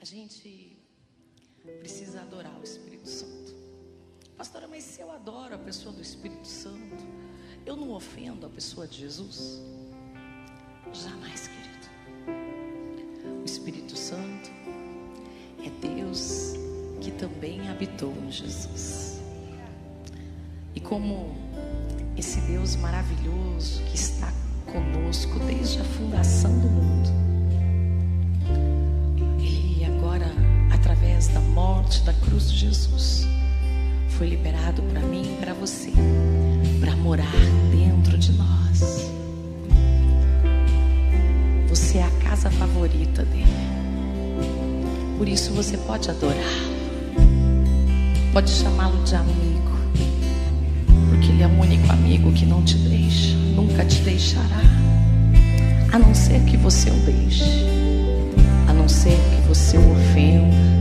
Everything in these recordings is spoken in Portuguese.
A gente precisa adorar o Espírito Santo. Pastora, mas se eu adoro a pessoa do Espírito Santo, eu não ofendo a pessoa de Jesus? Jamais, querido. O Espírito Santo é Deus que também habitou em Jesus. E como esse Deus maravilhoso que está conosco desde a fundação do mundo, morte da cruz de Jesus, foi liberado para mim e para você, para morar dentro de nós. Você é a casa favorita dele. Por isso você pode adorar, pode chamá-lo de amigo, porque ele é o único amigo que não te deixa, nunca te deixará, a não ser que você o deixe, a não ser que você o ofenda,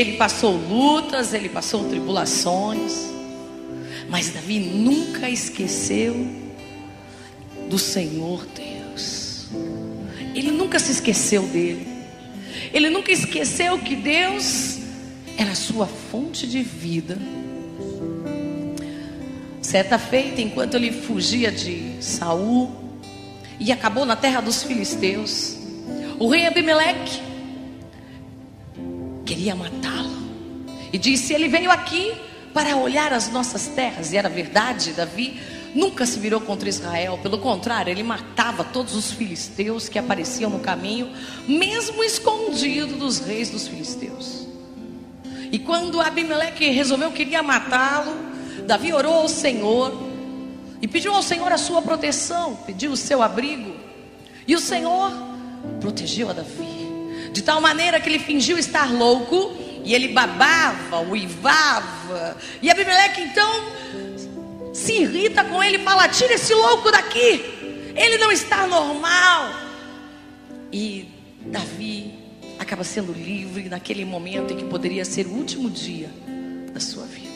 Ele passou lutas, ele passou tribulações. Mas Davi nunca esqueceu do Senhor Deus. Ele nunca se esqueceu dele. Ele nunca esqueceu que Deus era sua fonte de vida. Certa feita, enquanto ele fugia de Saul e acabou na terra dos filisteus, o rei Abimeleque e disse: Ele veio aqui para olhar as nossas terras, e era verdade, Davi nunca se virou contra Israel, pelo contrário, ele matava todos os filisteus que apareciam no caminho, mesmo escondido dos reis dos filisteus. E quando Abimeleque resolveu queria matá-lo, Davi orou ao Senhor e pediu ao Senhor a sua proteção, pediu o seu abrigo. E o Senhor protegeu a Davi, de tal maneira que ele fingiu estar louco e ele babava, uivava. E Abimeleque então se irrita com ele e fala: Tira esse louco daqui, ele não está normal. E Davi acaba sendo livre naquele momento em que poderia ser o último dia da sua vida.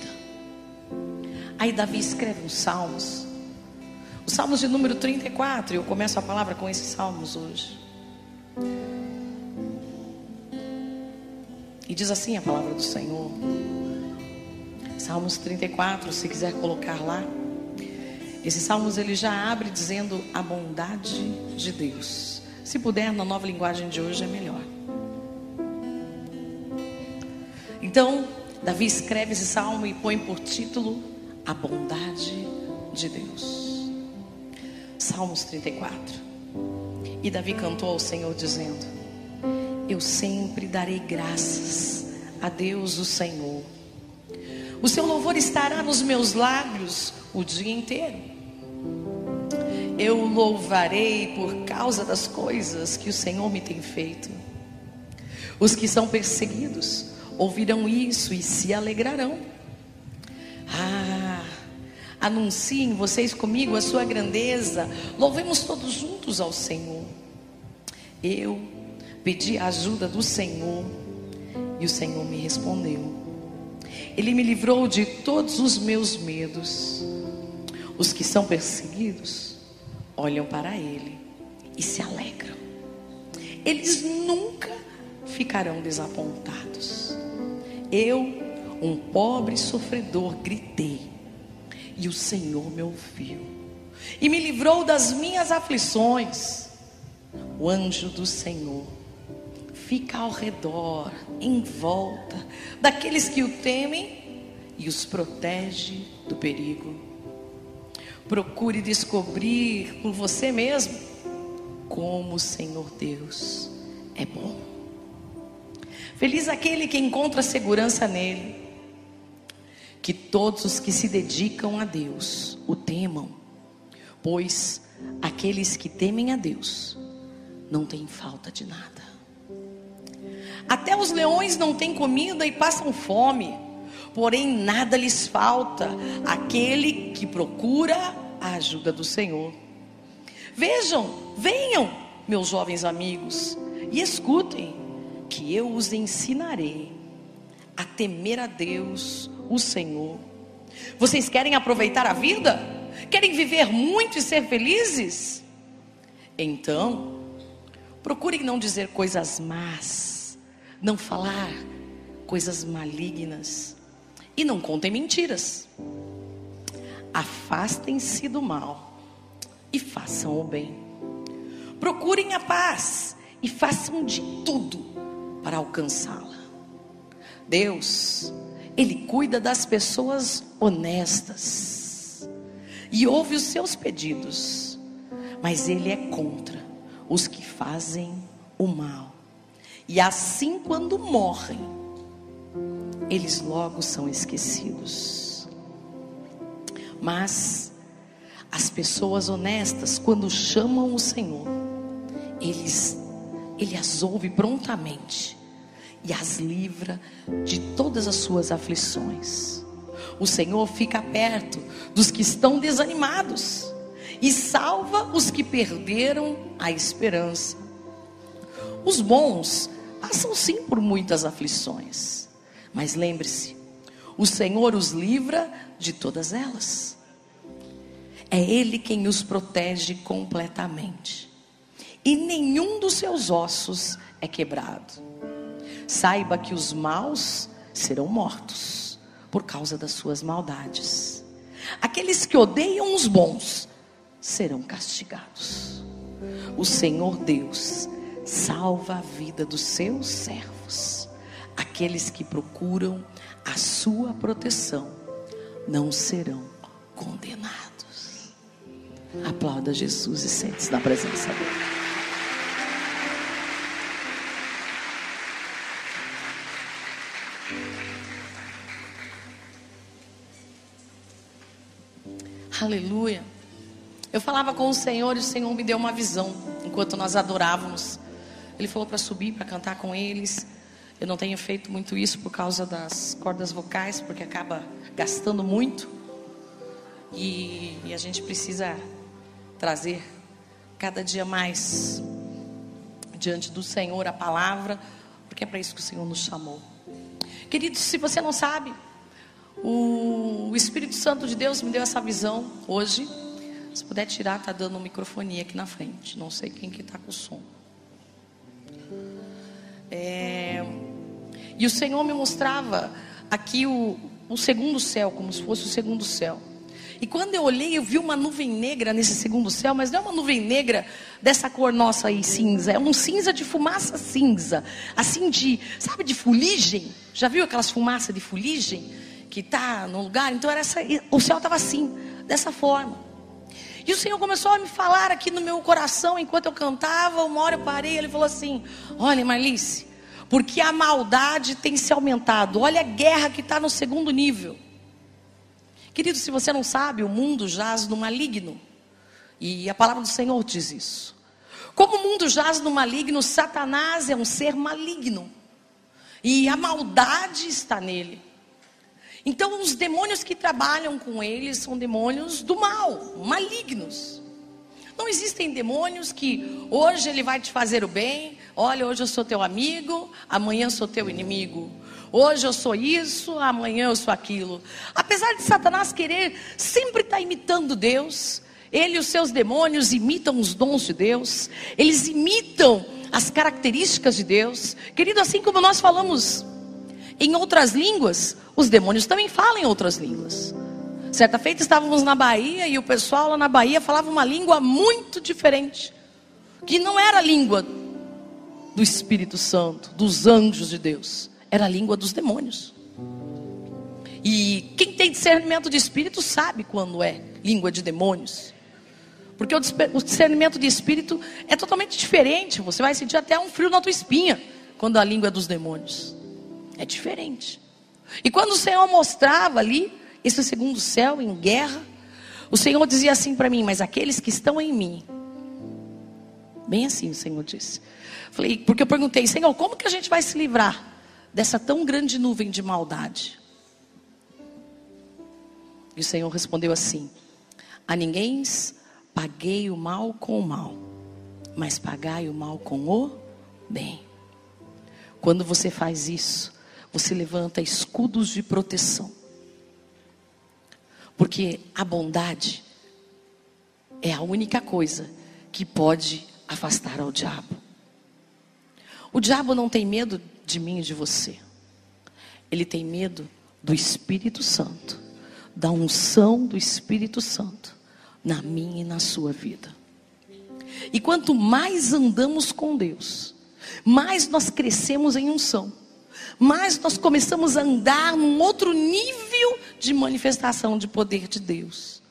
Aí Davi escreve os salmos, os salmos de número 34, e eu começo a palavra com esses salmos hoje. E diz assim a palavra do Senhor. Salmos 34, se quiser colocar lá. Esses salmos ele já abre dizendo a bondade de Deus. Se puder, na nova linguagem de hoje é melhor. Então, Davi escreve esse salmo e põe por título A Bondade de Deus. Salmos 34. E Davi cantou ao Senhor dizendo: Eu sempre darei graças a Deus, o Senhor. O seu louvor estará nos meus lábios o dia inteiro. Eu louvarei por causa das coisas que o Senhor me tem feito. Os que são perseguidos ouvirão isso e se alegrarão. Ah, anunciem vocês comigo a sua grandeza, louvemos todos juntos ao Senhor. Eu pedi ajuda do Senhor e o Senhor me respondeu. Ele me livrou de todos os meus medos. Os que são perseguidos olham para Ele e se alegram. Eles nunca ficarão desapontados. Eu, um pobre sofredor, gritei, e o Senhor me ouviu, e me livrou das minhas aflições. O anjo do Senhor fica ao redor, em volta daqueles que o temem e os protege do perigo. Procure descobrir por você mesmo como o Senhor Deus é bom. Feliz aquele que encontra segurança nele. Que todos os que se dedicam a Deus o temam, pois aqueles que temem a Deus não têm falta de nada. Até os leões não têm comida e passam fome, porém nada lhes falta aquele que procura a ajuda do Senhor. Vejam, venham, meus jovens amigos, e escutem que eu os ensinarei a temer a Deus, o Senhor. Vocês querem aproveitar a vida? Querem viver muito e ser felizes? Então, procurem não dizer coisas más, não falar coisas malignas e não contem mentiras. Afastem-se do mal e façam o bem. Procurem a paz e façam de tudo para alcançá-la. Deus, Ele cuida das pessoas honestas e ouve os seus pedidos, mas Ele é contra os que fazem o mal. E assim, quando morrem, eles logo são esquecidos. Mas as pessoas honestas, quando chamam o Senhor, eles ele as ouve prontamente e as livra de todas as suas aflições. O Senhor fica perto dos que estão desanimados e salva os que perderam a esperança. Os bons passam sim por muitas aflições, mas lembre-se, o Senhor os livra de todas elas. É Ele quem os protege completamente, e nenhum dos seus ossos é quebrado. Saiba que os maus serão mortos por causa das suas maldades. Aqueles que odeiam os bons serão castigados. O Senhor Deus salva a vida dos seus servos. Aqueles que procuram a sua proteção não serão condenados. Aplauda Jesus e sente-se na presença dele. Aleluia. Eu falava com o Senhor e o Senhor me deu uma visão enquanto nós adorávamos. Ele falou para subir, para cantar com eles. Eu não tenho feito muito isso por causa das cordas vocais, porque acaba gastando muito. E, e a gente precisa trazer cada dia mais diante do Senhor a palavra, porque é para isso que o Senhor nos chamou. Queridos, se você não sabe, o Espírito Santo de Deus me deu essa visão hoje. Se puder tirar, tá dando microfone aqui na frente. Não sei quem que tá com o som. É... E o Senhor me mostrava aqui o, o segundo céu, como se fosse o segundo céu. E quando eu olhei, eu vi uma nuvem negra nesse segundo céu, mas não é uma nuvem negra dessa cor nossa aí, cinza. É um cinza de fumaça cinza. Assim de, sabe, de fuligem? Já viu aquelas fumaças de fuligem? Que tá no lugar? Então era essa, o céu estava assim, dessa forma. E o Senhor começou a me falar aqui no meu coração enquanto eu cantava. Uma hora eu parei, ele falou assim: Olha, Marlice, porque a maldade tem se aumentado. Olha a guerra que está no segundo nível. Querido, se você não sabe, o mundo jaz no maligno. E a palavra do Senhor diz isso. Como o mundo jaz no maligno, Satanás é um ser maligno. E a maldade está nele. Então, os demônios que trabalham com eles são demônios do mal, malignos. Não existem demônios que hoje ele vai te fazer o bem, olha, hoje eu sou teu amigo, amanhã eu sou teu inimigo. Hoje eu sou isso, amanhã eu sou aquilo. Apesar de Satanás querer sempre estar tá imitando Deus, ele e os seus demônios imitam os dons de Deus, eles imitam as características de Deus. Querido, assim como nós falamos em outras línguas, os demônios também falam em outras línguas. Certa feita estávamos na Bahia e o pessoal lá na Bahia falava uma língua muito diferente, que não era a língua do Espírito Santo, dos anjos de Deus, era a língua dos demônios. E quem tem discernimento de espírito sabe quando é língua de demônios. Porque o discernimento de espírito é totalmente diferente. Você vai sentir até um frio na tua espinha quando a língua é dos demônios. É diferente. E quando o Senhor mostrava ali esse segundo céu em guerra, o Senhor dizia assim para mim: Mas aqueles que estão em mim, bem assim o Senhor disse. Falei, porque eu perguntei, Senhor, como que a gente vai se livrar dessa tão grande nuvem de maldade? E o Senhor respondeu assim: A ninguém paguei o mal com o mal, mas pagai o mal com o bem. Quando você faz isso, você levanta escudos de proteção. Porque a bondade é a única coisa que pode afastar ao diabo. O diabo não tem medo de mim e de você. Ele tem medo do Espírito Santo, da unção do Espírito Santo na minha e na sua vida. E quanto mais andamos com Deus, mais nós crescemos em unção mais nós começamos a andar num outro nível de manifestação de poder de Deus.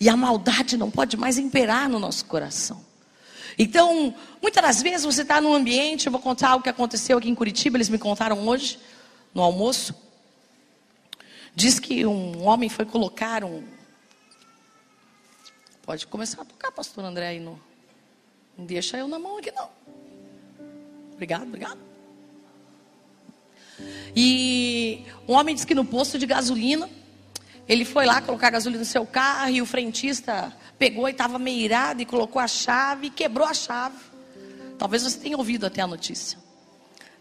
E a maldade não pode mais imperar no nosso coração. Então, muitas das vezes você está num ambiente, eu vou contar algo que aconteceu aqui em Curitiba, eles me contaram hoje, no almoço. Diz que um homem foi colocar um. Pode começar a tocar, pastor André, aí no. Não deixa eu na mão aqui, não. Obrigado, obrigado. E um homem disse que no posto de gasolina, ele foi lá colocar gasolina no seu carro e o frentista pegou e estava meio irado e colocou a chave e quebrou a chave. Talvez você tenha ouvido até a notícia.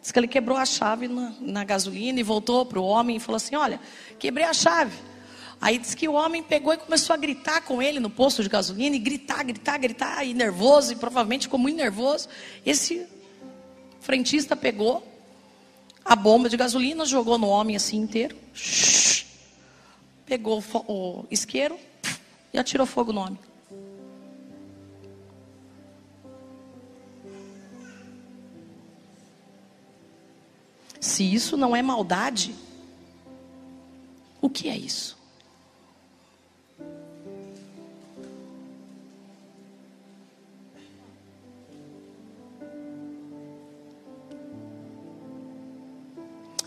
Diz que ele quebrou a chave na, na gasolina e voltou para o homem e falou assim: Olha, quebrei a chave. Aí diz que o homem pegou e começou a gritar com ele no posto de gasolina, e gritar, gritar, gritar, e nervoso, e provavelmente ficou muito nervoso. Esse frentista pegou a bomba de gasolina, jogou no homem assim inteiro, pegou o isqueiro e atirou fogo no homem. Se isso não é maldade, o que é isso?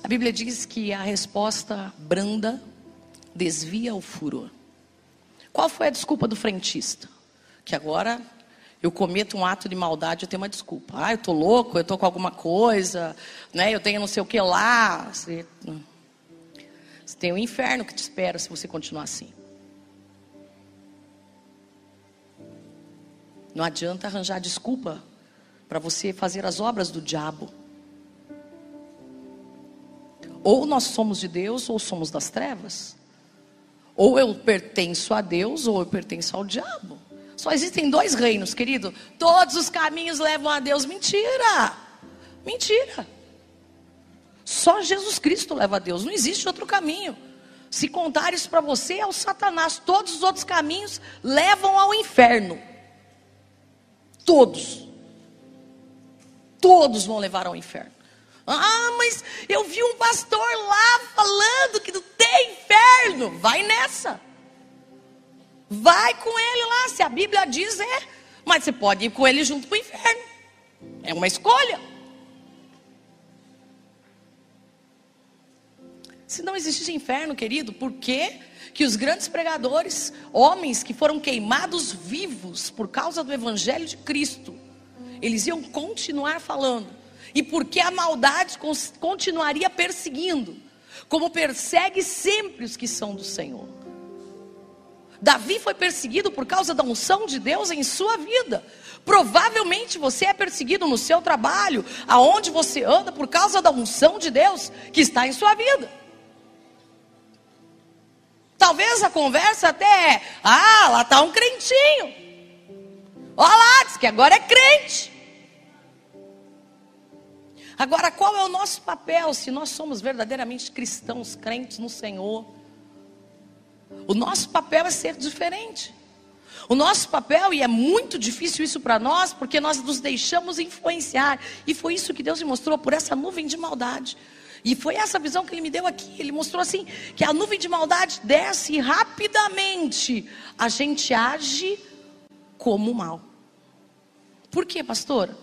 A Bíblia diz que a resposta branda desvia o furor. Qual foi a desculpa do frentista? Que agora eu cometo um ato de maldade, eu tenho uma desculpa. Ah, eu tô louco, eu tô com alguma coisa, né? Eu tenho não sei o que lá. Você, você tem o um inferno que te espera se você continuar assim. Não adianta arranjar desculpa para você fazer as obras do diabo. Ou nós somos de Deus ou somos das trevas. Ou eu pertenço a Deus ou eu pertenço ao diabo. Só existem dois reinos, querido. Todos os caminhos levam a Deus. Mentira! Mentira! Só Jesus Cristo leva a Deus. Não existe outro caminho. Se contar isso para você, é o Satanás. Todos os outros caminhos levam ao inferno. Todos. Todos vão levar ao inferno. Ah, mas eu vi um pastor lá falando que não tem inferno. Vai nessa. Vai com ele lá, se a Bíblia diz é. Mas você pode ir com ele junto para o inferno. É uma escolha. Se não existisse inferno, querido, por que que os grandes pregadores, homens que foram queimados vivos por causa do evangelho de Cristo, eles iam continuar falando? E por que a maldade continuaria perseguindo, como persegue sempre os que são do Senhor? Davi foi perseguido por causa da unção de Deus em sua vida. Provavelmente você é perseguido no seu trabalho, aonde você anda, por causa da unção de Deus que está em sua vida. Talvez a conversa até é: ah, lá está um crentinho. Olha lá, diz que agora é crente. Agora, qual é o nosso papel se nós somos verdadeiramente cristãos, crentes no Senhor? O nosso papel é ser diferente. O nosso papel, e é muito difícil isso para nós, porque nós nos deixamos influenciar. E foi isso que Deus me mostrou por essa nuvem de maldade. E foi essa visão que ele me deu aqui. Ele mostrou assim: que a nuvem de maldade desce e rapidamente a gente age como mal. Por quê, pastor?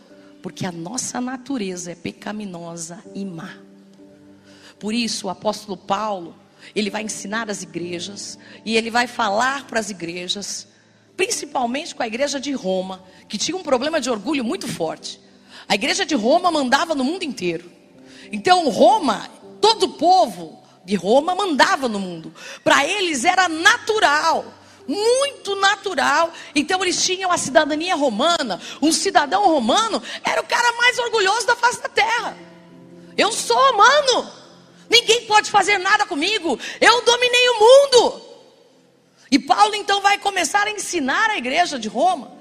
Porque a nossa natureza é pecaminosa e má. Por isso, o apóstolo Paulo, ele vai ensinar as igrejas e ele vai falar para as igrejas, principalmente com a igreja de Roma, que tinha um problema de orgulho muito forte. A igreja de Roma mandava no mundo inteiro. Então, Roma, todo o povo de Roma mandava no mundo. Para eles era natural, muito natural. Então eles tinham a cidadania romana. Um cidadão romano era o cara mais orgulhoso da face da terra. Eu sou romano. Ninguém pode fazer nada comigo. Eu dominei o mundo. E Paulo então vai começar a ensinar a igreja de Roma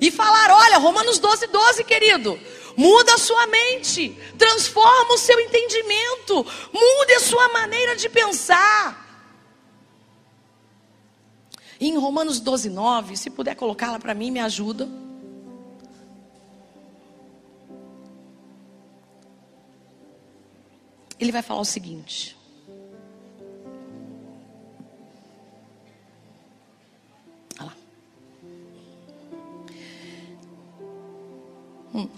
e falar: olha, Romanos 12, 12, querido. Muda a sua mente, transforma o seu entendimento, mude a sua maneira de pensar. E em Romanos 12, 9, se puder colocá-la para mim, me ajuda. ele vai falar o seguinte: lá. Hum.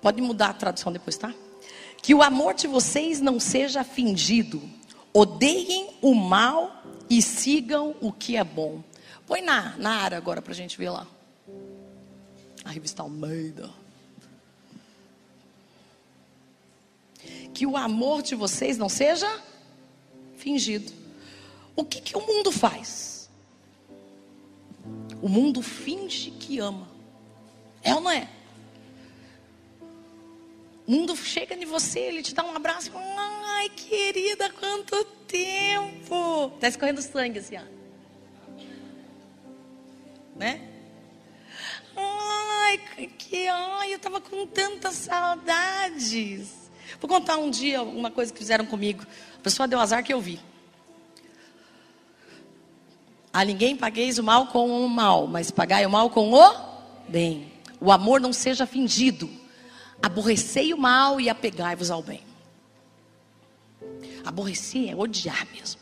Pode mudar a tradução depois, tá? Que o amor de vocês não seja fingido. Odeiem o mal e sigam o que é bom. Põe na, na área agora para a gente ver lá. A revista Almeida. que o amor de vocês não seja fingido. O que, que o mundo faz? O mundo finge que ama. É ou não é? Mundo chega em você, ele te dá um abraço. Ai, querida, quanto tempo! Tá escorrendo sangue assim, ó. Né? Ai, que, ai, eu tava com tantas saudades. Vou contar um dia uma coisa que fizeram comigo. A pessoa deu azar que eu vi. A ninguém pagueis o mal com o mal, mas pagai o mal com o bem. O amor não seja fingido. Aborrecei o mal e apegai-vos ao bem. Aborrecer é odiar mesmo.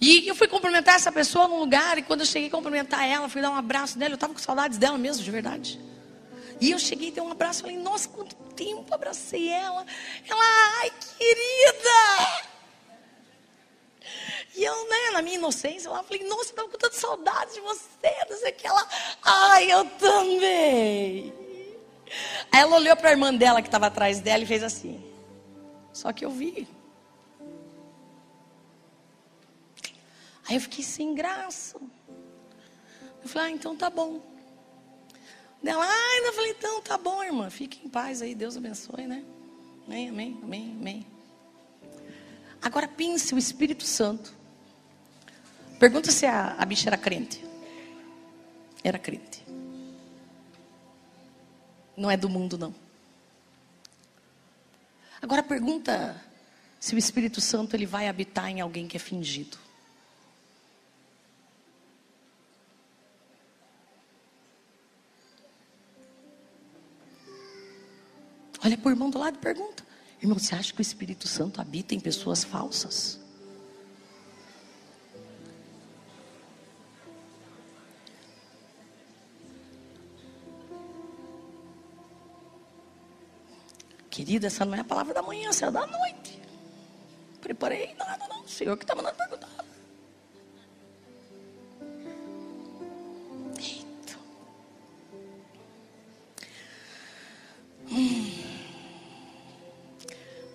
E eu fui cumprimentar essa pessoa num lugar, e quando eu cheguei a cumprimentar ela, fui dar um abraço nela, eu estava com saudades dela mesmo, de verdade. E eu cheguei dei um abraço, falei, nossa, quanto tempo, abracei ela. Ela, ai, querida! E eu, né, na minha inocência, eu falei, nossa, eu estava com tanta saudade de você, não sei o que. Ela, ai, eu também. Aí ela olhou para a irmã dela que estava atrás dela e fez assim. Só que eu vi. Aí eu fiquei sem graça. Eu falei, ah, então tá bom. Dela, ah, eu falei, então tá bom, irmã, fique em paz aí, Deus abençoe, né? Amém, amém, amém, amém. Agora pense o Espírito Santo. Pergunta se a, a bicha era crente. Era crente. Não é do mundo, não. Agora pergunta se o Espírito Santo ele vai habitar em alguém que é fingido. Olha para o irmão do lado e pergunta: Irmão, você acha que o Espírito Santo habita em pessoas falsas? Querida, essa não é a palavra da manhã, essa é da noite. Preparei nada, não. O Senhor que está mandando perguntar. Eita. Hum.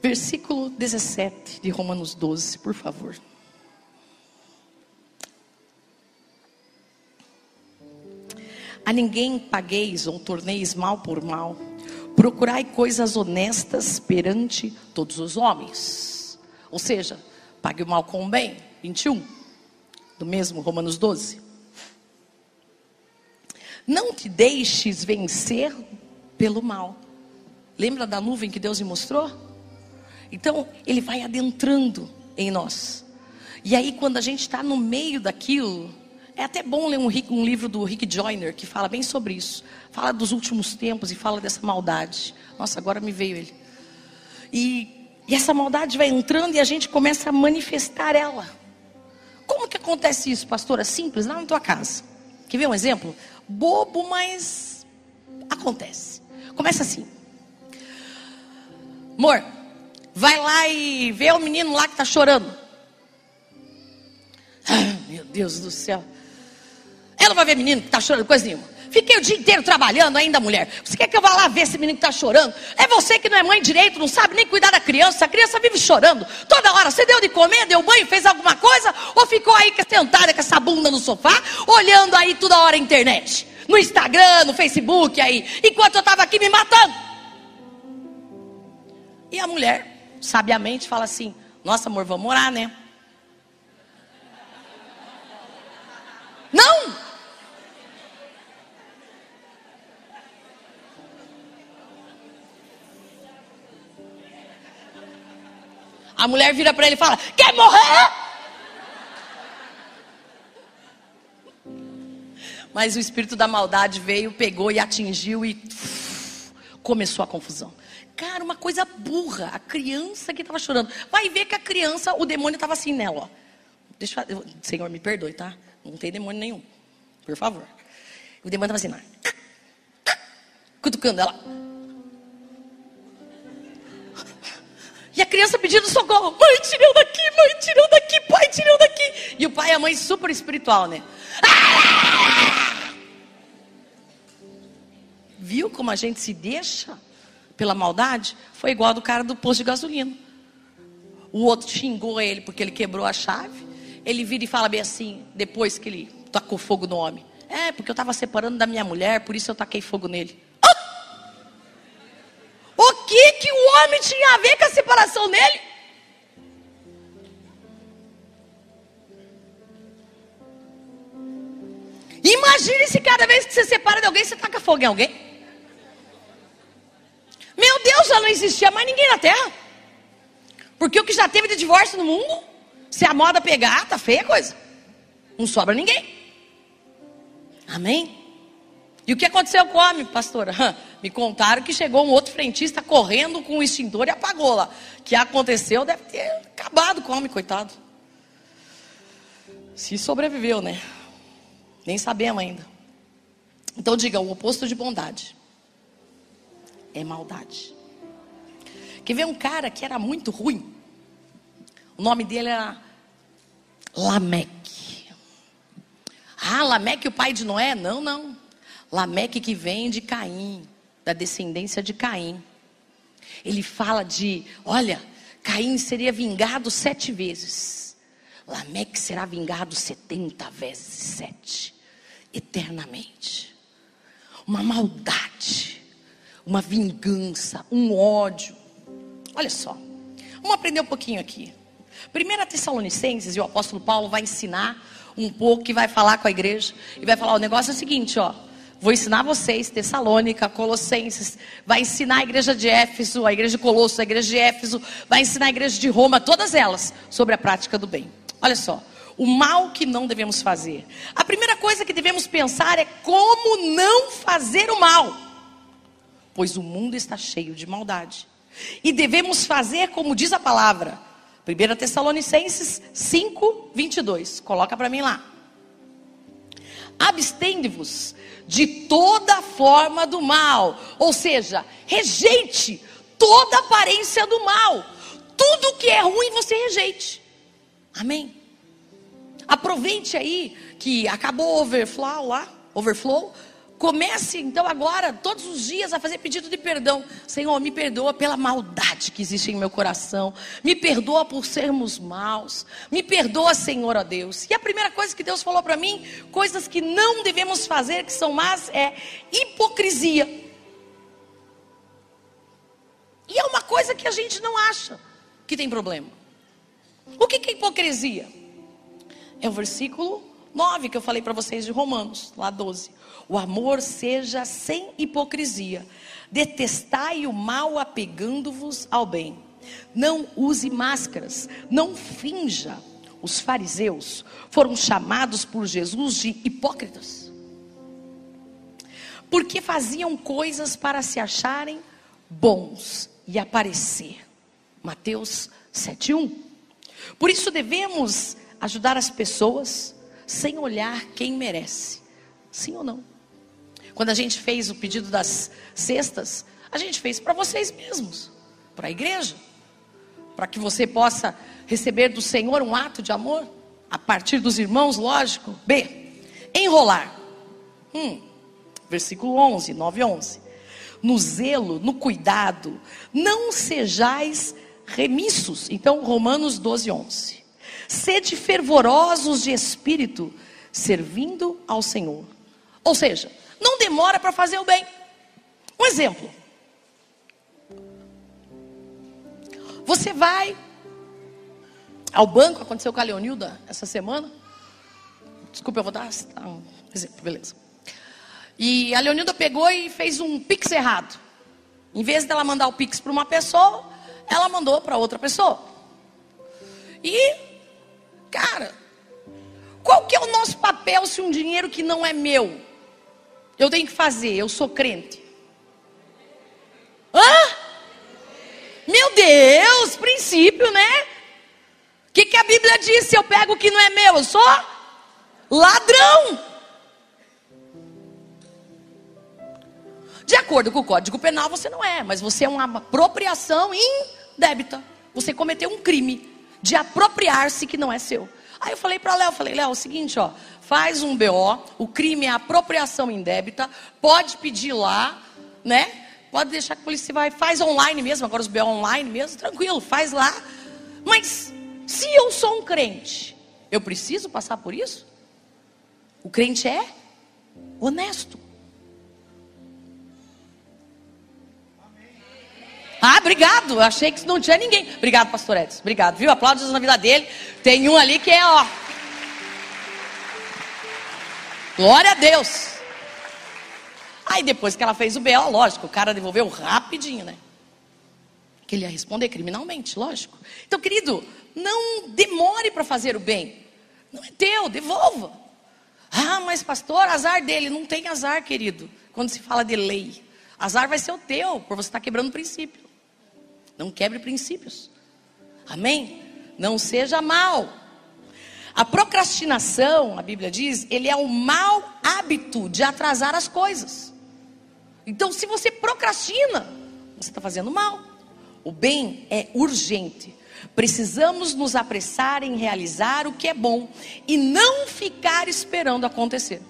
Versículo 17 de Romanos 12, por favor. A ninguém pagueis ou torneis mal por mal. Procurai coisas honestas perante todos os homens. Ou seja, pague o mal com o bem. 21, do mesmo Romanos 12. Não te deixes vencer pelo mal. Lembra da nuvem que Deus me mostrou? Então, ele vai adentrando em nós. E aí, quando a gente está no meio daquilo, é até bom ler um, um, livro do Rick Joyner que fala bem sobre isso. Fala dos últimos tempos e fala dessa maldade. Nossa, agora me veio ele. E, e essa maldade vai entrando e a gente começa a manifestar ela. Como que acontece isso, pastora? Simples, lá na tua casa. Quer ver um exemplo? Bobo, mas acontece. Começa assim. Amor, vai lá e vê o menino lá que está chorando. Ah, meu Deus do céu. Ela vai ver menino que está chorando, coisa nenhuma. Fiquei o dia inteiro trabalhando ainda, mulher. Você quer que eu vá lá ver esse menino que está chorando? É você que não é mãe direito, não sabe nem cuidar da criança. A criança vive chorando toda hora. Você deu de comer, deu banho, fez alguma coisa? Ou ficou aí sentada com essa bunda no sofá, olhando aí toda hora a internet? No Instagram, no Facebook aí. Enquanto eu estava aqui me matando. E a mulher, sabiamente, fala assim: Nossa, amor, vamos morar, né? A mulher vira para ele e fala: Quer morrer? Mas o espírito da maldade veio, pegou e atingiu e começou a confusão. Cara, uma coisa burra. A criança que estava chorando. Vai ver que a criança, o demônio estava assim nela, ó. Deixa eu, Senhor, me perdoe, tá? Não tem demônio nenhum. Por favor. O demônio estava assim, ó. cutucando ela. A criança pedindo socorro. Mãe, tirou daqui, mãe, tirou daqui, pai, tirou daqui. E o pai e a mãe super espiritual, né? Viu como a gente se deixa? pela maldade, foi igual do cara do posto de gasolina. O outro xingou ele porque ele quebrou a chave. Ele vira e fala bem assim, depois que ele tacou fogo no homem. É, porque eu estava separando da minha mulher, por isso eu taquei fogo nele. Que que o homem tinha a ver com a separação dele? Imagine se cada vez que você separa de alguém, você taca fogo em alguém. Meu Deus, já não existia mais ninguém na terra. Porque o que já teve de divórcio no mundo, se a moda pegar, tá feia a coisa. Não sobra ninguém. Amém? E o que aconteceu com o homem, pastora? Me contaram que chegou um outro frentista correndo com o extintor e apagou lá. O que aconteceu deve ter acabado com o homem, coitado. Se sobreviveu, né? Nem sabemos ainda. Então diga, o oposto de bondade é maldade. Que vê um cara que era muito ruim. O nome dele era Lameque. Ah, Lameque, o pai de Noé? Não, não. Lameque que vem de Caim, da descendência de Caim. Ele fala de, olha, Caim seria vingado sete vezes. Lameque será vingado setenta vezes sete, eternamente. Uma maldade, uma vingança, um ódio. Olha só, vamos aprender um pouquinho aqui. Primeira Tessalonicenses, e o apóstolo Paulo vai ensinar um pouco, que vai falar com a igreja, e vai falar: o negócio é o seguinte, ó. Vou ensinar vocês, Tessalônica, Colossenses, vai ensinar a igreja de Éfeso, a igreja de Colosso, a igreja de Éfeso, vai ensinar a igreja de Roma, todas elas, sobre a prática do bem. Olha só, o mal que não devemos fazer. A primeira coisa que devemos pensar é como não fazer o mal, pois o mundo está cheio de maldade. E devemos fazer como diz a palavra, 1 Tessalonicenses 5, 22. Coloca para mim lá. Abstende-vos de toda forma do mal. Ou seja, rejeite toda aparência do mal. Tudo que é ruim você rejeite. Amém? Aproveite aí que acabou o overflow lá, overflow. Comece então agora, todos os dias, a fazer pedido de perdão. Senhor, me perdoa pela maldade que existe em meu coração. Me perdoa por sermos maus. Me perdoa, Senhor, ó Deus. E a primeira coisa que Deus falou para mim, coisas que não devemos fazer, que são más, é hipocrisia. E é uma coisa que a gente não acha que tem problema. O que é hipocrisia? É o versículo 9 que eu falei para vocês de Romanos, lá 12. O amor seja sem hipocrisia. Detestai o mal apegando-vos ao bem. Não use máscaras, não finja. Os fariseus foram chamados por Jesus de hipócritas. Porque faziam coisas para se acharem bons e aparecer. Mateus 7:1. Por isso devemos ajudar as pessoas sem olhar quem merece. Sim ou não? Quando a gente fez o pedido das cestas, a gente fez para vocês mesmos, para a igreja, para que você possa receber do Senhor um ato de amor, a partir dos irmãos, lógico. B. Enrolar. Hum, versículo 11, 9 e 11. No zelo, no cuidado, não sejais remissos. Então, Romanos 12, 11. Sede fervorosos de espírito, servindo ao Senhor. Ou seja, não demora para fazer o bem. Um exemplo. Você vai ao banco, aconteceu com a Leonilda essa semana. Desculpa, eu vou dar um exemplo, beleza. E a Leonilda pegou e fez um pix errado. Em vez dela mandar o pix para uma pessoa, ela mandou para outra pessoa. E, cara, qual que é o nosso papel se um dinheiro que não é meu eu tenho que fazer, eu sou crente. Hã? Meu Deus, princípio, né? O que, que a Bíblia diz? Se eu pego o que não é meu, eu sou ladrão. De acordo com o Código Penal, você não é, mas você é uma apropriação indébita. Você cometeu um crime de apropriar-se que não é seu. Aí eu falei para Léo, falei, Léo, é o seguinte, ó, faz um BO, o crime é apropriação indébita, pode pedir lá, né? Pode deixar que a polícia vai, faz online mesmo, agora os BO online mesmo, tranquilo, faz lá. Mas se eu sou um crente, eu preciso passar por isso? O crente é honesto. Ah, obrigado. Achei que não tinha ninguém. Obrigado, pastor Edson. Obrigado, viu? Aplausos na vida dele. Tem um ali que é, ó. Glória a Deus. Aí depois que ela fez o BO, lógico, o cara devolveu rapidinho, né? Que ele ia responder criminalmente, lógico. Então, querido, não demore para fazer o bem. Não é teu, devolva. Ah, mas pastor, azar dele. Não tem azar, querido, quando se fala de lei. Azar vai ser o teu, por você estar quebrando o princípio. Não quebre princípios. Amém? Não seja mal. A procrastinação, a Bíblia diz, ele é o mau hábito de atrasar as coisas. Então, se você procrastina, você está fazendo mal. O bem é urgente. Precisamos nos apressar em realizar o que é bom e não ficar esperando acontecer.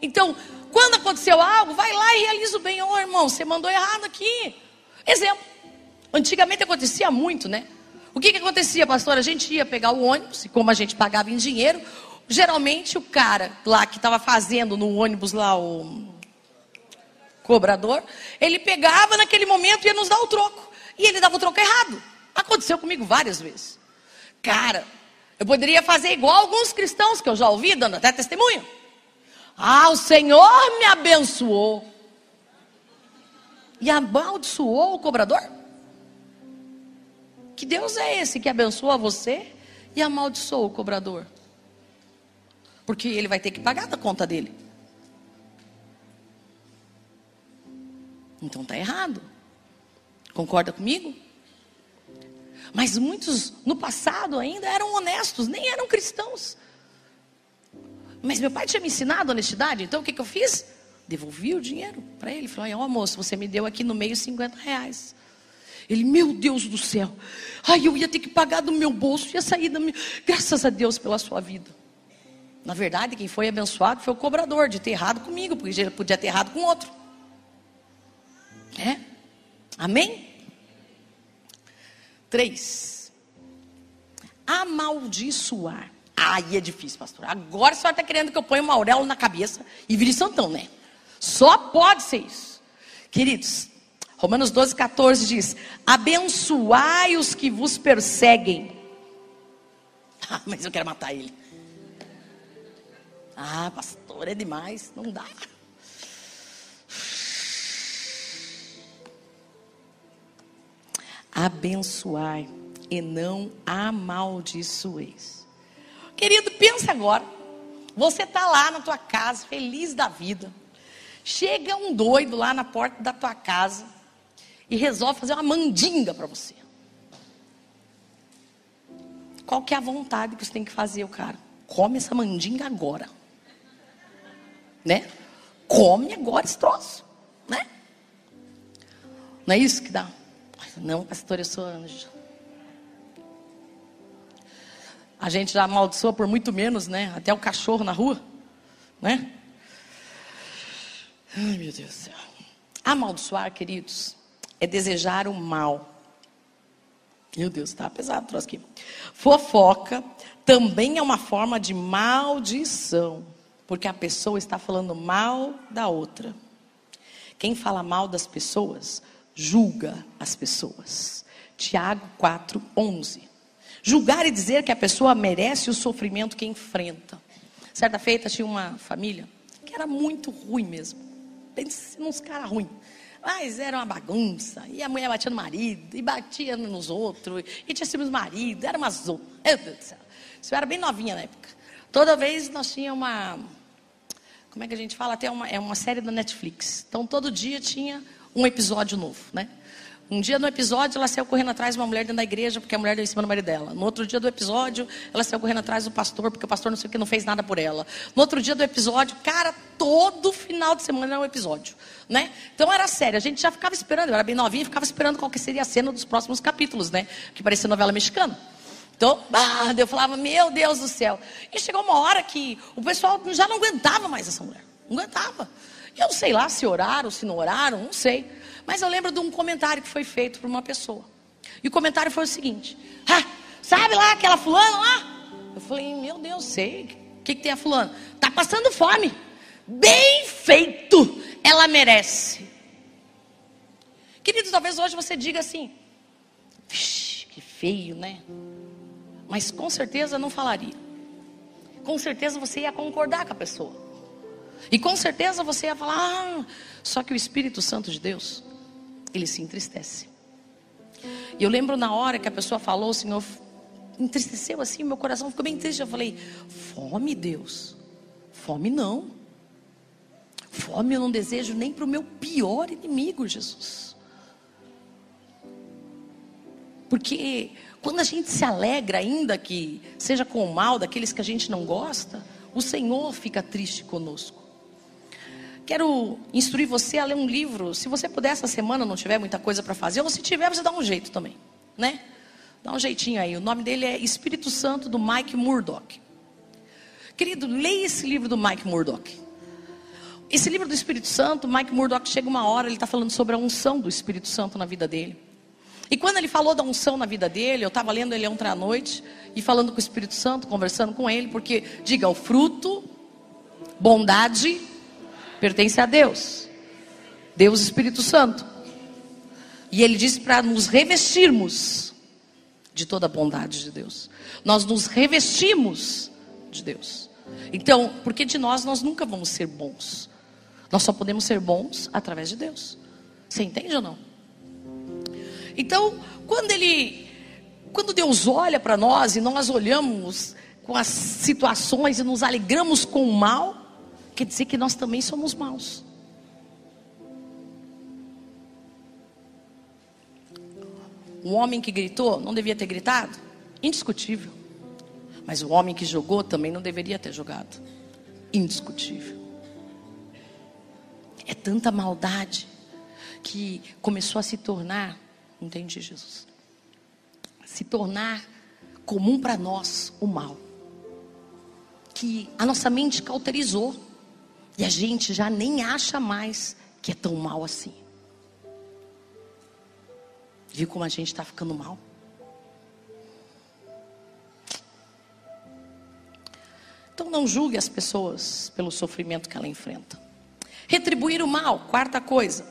Então, quando aconteceu algo, vai lá e realiza o bem. Ô oh, irmão, você mandou errado aqui. Exemplo. Antigamente acontecia muito, né? O que, que acontecia, pastor? A gente ia pegar o ônibus, e como a gente pagava em dinheiro, geralmente o cara lá que estava fazendo no ônibus lá o cobrador, ele pegava naquele momento e ia nos dar o troco. E ele dava o troco errado. Aconteceu comigo várias vezes. Cara, eu poderia fazer igual alguns cristãos que eu já ouvi, dando até testemunho. Ah, o Senhor me abençoou. E amaldiçoou o cobrador? Que Deus é esse que abençoa você e amaldiçoa o cobrador? Porque ele vai ter que pagar da conta dele. Então está errado. Concorda comigo? Mas muitos no passado ainda eram honestos, nem eram cristãos. Mas meu pai tinha me ensinado honestidade, então o que, que eu fiz? Devolvi o dinheiro para ele. Falei, ó oh, moço, você me deu aqui no meio 50 reais. Ele, meu Deus do céu. Ai, eu ia ter que pagar do meu bolso, ia sair da minha. Graças a Deus pela sua vida. Na verdade, quem foi abençoado foi o cobrador de ter errado comigo, porque ele podia ter errado com outro. É? Amém? Três. Amaldiçoar. Aí é difícil, pastor. Agora a senhora está querendo que eu ponha uma auréola na cabeça e vire santão, né? Só pode ser isso. Queridos, Romanos 12, 14 diz: Abençoai os que vos perseguem. Ah, mas eu quero matar ele. Ah, pastor, é demais, não dá. Abençoai e não amaldiçoeis. Querido, pensa agora. Você está lá na tua casa, feliz da vida. Chega um doido lá na porta da tua casa e resolve fazer uma mandinga para você. Qual que é a vontade que você tem que fazer, o cara? Come essa mandinga agora. Né? Come agora esse troço. Né? Não é isso que dá? Não, pastor, eu sou anjo. A gente já amaldiçoa por muito menos, né? Até o cachorro na rua, né? Ai, meu Deus do céu. Amaldiçoar, queridos, é desejar o mal. Meu Deus, está pesado o troço aqui. Fofoca também é uma forma de maldição, porque a pessoa está falando mal da outra. Quem fala mal das pessoas, julga as pessoas. Tiago 4, 11. Julgar e dizer que a pessoa merece o sofrimento que enfrenta. Certa feita tinha uma família que era muito ruim mesmo. Pense nos caras ruins. Mas era uma bagunça. E a mulher batia no marido, e batia nos outros, e tinha ciúmes do marido, era uma zona. Meu. Isso era bem novinha na época. Toda vez nós tínhamos uma. Como é que a gente fala? Até uma, é uma série da Netflix. Então todo dia tinha um episódio novo, né? Um dia no episódio, ela saiu correndo atrás de uma mulher dentro da igreja, porque a mulher deu em cima do marido dela. No outro dia do episódio, ela saiu correndo atrás do pastor, porque o pastor não sei o que não fez nada por ela. No outro dia do episódio, cara, todo final de semana era um episódio. Né? Então era sério, a gente já ficava esperando, eu era bem novinha, ficava esperando qual que seria a cena dos próximos capítulos, né? Que parecia novela mexicana. Então, eu falava, meu Deus do céu. E chegou uma hora que o pessoal já não aguentava mais essa mulher. Não aguentava. Eu sei lá se oraram, se não oraram, não sei. Mas eu lembro de um comentário que foi feito por uma pessoa. E o comentário foi o seguinte: sabe lá aquela fulana lá? Eu falei, meu Deus, sei. O que, que tem a fulana? Tá passando fome. Bem feito. Ela merece. Querido, talvez hoje você diga assim: que feio, né? Mas com certeza não falaria. Com certeza você ia concordar com a pessoa. E com certeza você ia falar: ah, só que o Espírito Santo de Deus, ele se entristece. E eu lembro na hora que a pessoa falou, o Senhor entristeceu assim, meu coração ficou bem triste. Eu falei: fome, Deus, fome não. Fome eu não desejo nem para o meu pior inimigo, Jesus. Porque quando a gente se alegra, ainda que seja com o mal daqueles que a gente não gosta, o Senhor fica triste conosco. Quero instruir você a ler um livro. Se você puder essa semana, não tiver muita coisa para fazer, ou se tiver, você dá um jeito também, né? Dá um jeitinho aí. O nome dele é Espírito Santo do Mike Murdock. Querido, leia esse livro do Mike Murdock. Esse livro do Espírito Santo, Mike Murdock chega uma hora, ele está falando sobre a unção do Espírito Santo na vida dele. E quando ele falou da unção na vida dele, eu estava lendo ele ontem à noite e falando com o Espírito Santo, conversando com ele, porque, diga, o fruto, bondade, pertence a Deus. Deus Espírito Santo. E ele disse para nos revestirmos de toda a bondade de Deus. Nós nos revestimos de Deus. Então, porque de nós nós nunca vamos ser bons. Nós só podemos ser bons através de Deus. Você entende ou não? Então, quando ele quando Deus olha para nós e nós olhamos com as situações e nos alegramos com o mal, quer dizer que nós também somos maus. Um homem que gritou não devia ter gritado? Indiscutível. Mas o homem que jogou também não deveria ter jogado. Indiscutível. Tanta maldade que começou a se tornar, entendi, Jesus? Se tornar comum para nós o mal. Que a nossa mente cauterizou. E a gente já nem acha mais que é tão mal assim. Viu como a gente está ficando mal? Então não julgue as pessoas pelo sofrimento que ela enfrenta. Retribuir o mal, quarta coisa.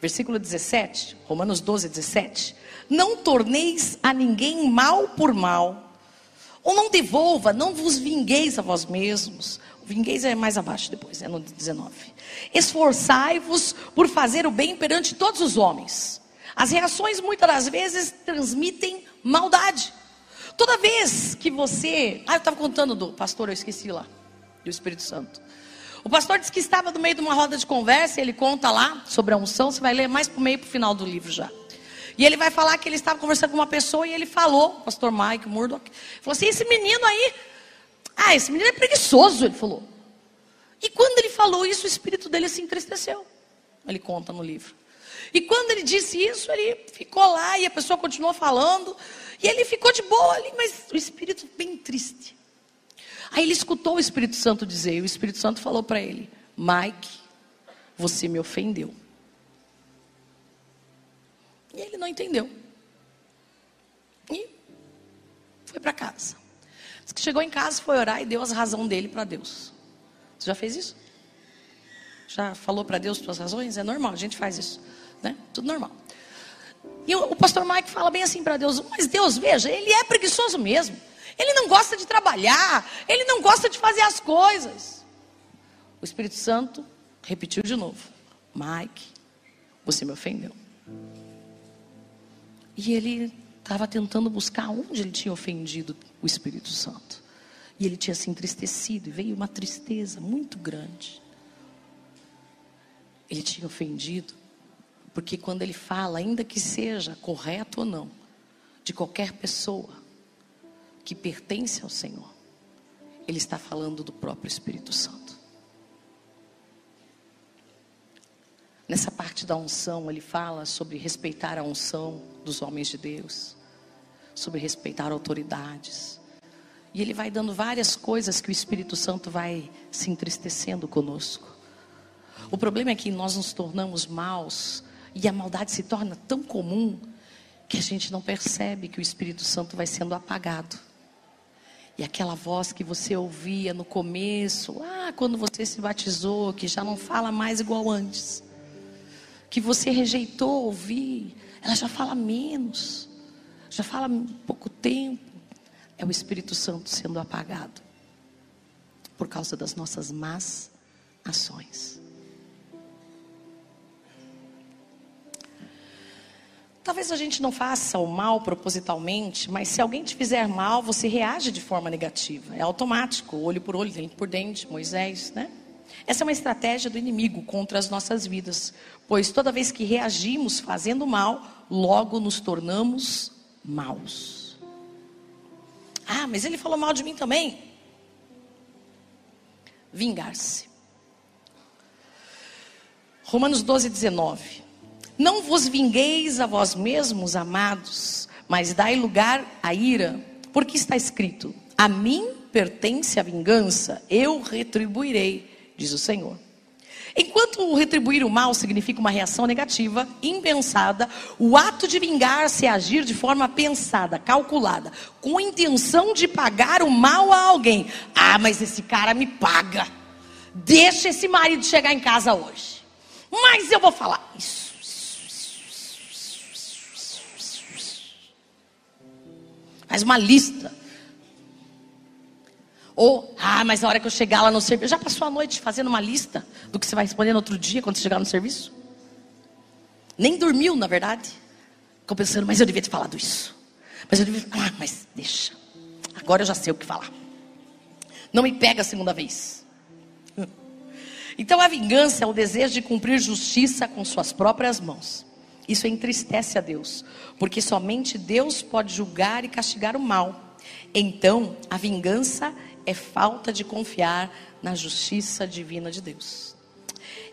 Versículo 17, Romanos 12, 17. Não torneis a ninguém mal por mal, ou não devolva, não vos vingueis a vós mesmos. Vingueis é mais abaixo depois, é no 19. Esforçai-vos por fazer o bem perante todos os homens. As reações muitas das vezes transmitem maldade. Toda vez que você. Ah, eu estava contando do pastor, eu esqueci lá, do Espírito Santo. O pastor disse que estava no meio de uma roda de conversa, e ele conta lá sobre a unção, você vai ler mais para o meio para o final do livro já. E ele vai falar que ele estava conversando com uma pessoa e ele falou, o pastor Mike Murdoch, falou assim: esse menino aí, ah, esse menino é preguiçoso, ele falou. E quando ele falou isso, o espírito dele se entristeceu. Ele conta no livro. E quando ele disse isso, ele ficou lá e a pessoa continuou falando. E ele ficou de boa ali, mas o espírito bem triste. Aí ele escutou o Espírito Santo dizer, e o Espírito Santo falou para ele: Mike, você me ofendeu. E ele não entendeu. E foi para casa. Diz que chegou em casa, foi orar e deu as razões dele para Deus. Você já fez isso? Já falou para Deus suas razões? É normal, a gente faz isso né? Tudo normal. E o, pastor Mike fala bem assim para Deus: Mas Deus, veja, ele é preguiçoso mesmo. Ele não gosta de trabalhar, ele não gosta de fazer as coisas. O Espírito Santo repetiu de novo: Mike, você me ofendeu. E ele estava tentando buscar onde ele tinha ofendido o Espírito Santo. E ele tinha se entristecido, e veio uma tristeza muito grande. Ele tinha ofendido porque quando ele fala, ainda que seja correto ou não, de qualquer pessoa que pertence ao Senhor, ele está falando do próprio Espírito Santo. Nessa parte da unção, ele fala sobre respeitar a unção dos homens de Deus, sobre respeitar autoridades. E ele vai dando várias coisas que o Espírito Santo vai se entristecendo conosco. O problema é que nós nos tornamos maus E a maldade se torna tão comum que a gente não percebe que o Espírito Santo vai sendo apagado. E aquela voz que você ouvia no começo, ah, quando você se batizou, que já não fala mais igual antes, que você rejeitou ouvir, ela já fala menos, já fala pouco tempo. É o Espírito Santo sendo apagado por causa das nossas más ações. Talvez a gente não faça o mal propositalmente, mas se alguém te fizer mal, você reage de forma negativa. É automático, olho por olho, dente por dente, Moisés, né? Essa é uma estratégia do inimigo contra as nossas vidas, pois toda vez que reagimos fazendo mal, logo nos tornamos maus. Ah, mas ele falou mal de mim também. Vingar-se. Romanos 12, 19. Não vos vingueis a vós mesmos, amados, mas dai lugar à ira, porque está escrito: A mim pertence a vingança, eu retribuirei, diz o Senhor. Enquanto retribuir o mal significa uma reação negativa, impensada, o ato de vingar-se é agir de forma pensada, calculada, com intenção de pagar o mal a alguém. Ah, mas esse cara me paga. Deixa esse marido chegar em casa hoje. Mas eu vou falar isso. Faz uma lista. Ou, ah, mas na hora que eu chegar lá no serviço, já passou a noite fazendo uma lista do que você vai responder no outro dia quando você chegar no serviço? Nem dormiu, na verdade. Ficou pensando, mas eu devia ter falado isso. Mas eu devia, ah, mas deixa. Agora eu já sei o que falar. Não me pega a segunda vez. Então a vingança é o desejo de cumprir justiça com suas próprias mãos. Isso entristece a Deus, porque somente Deus pode julgar e castigar o mal. Então, a vingança é falta de confiar na justiça divina de Deus.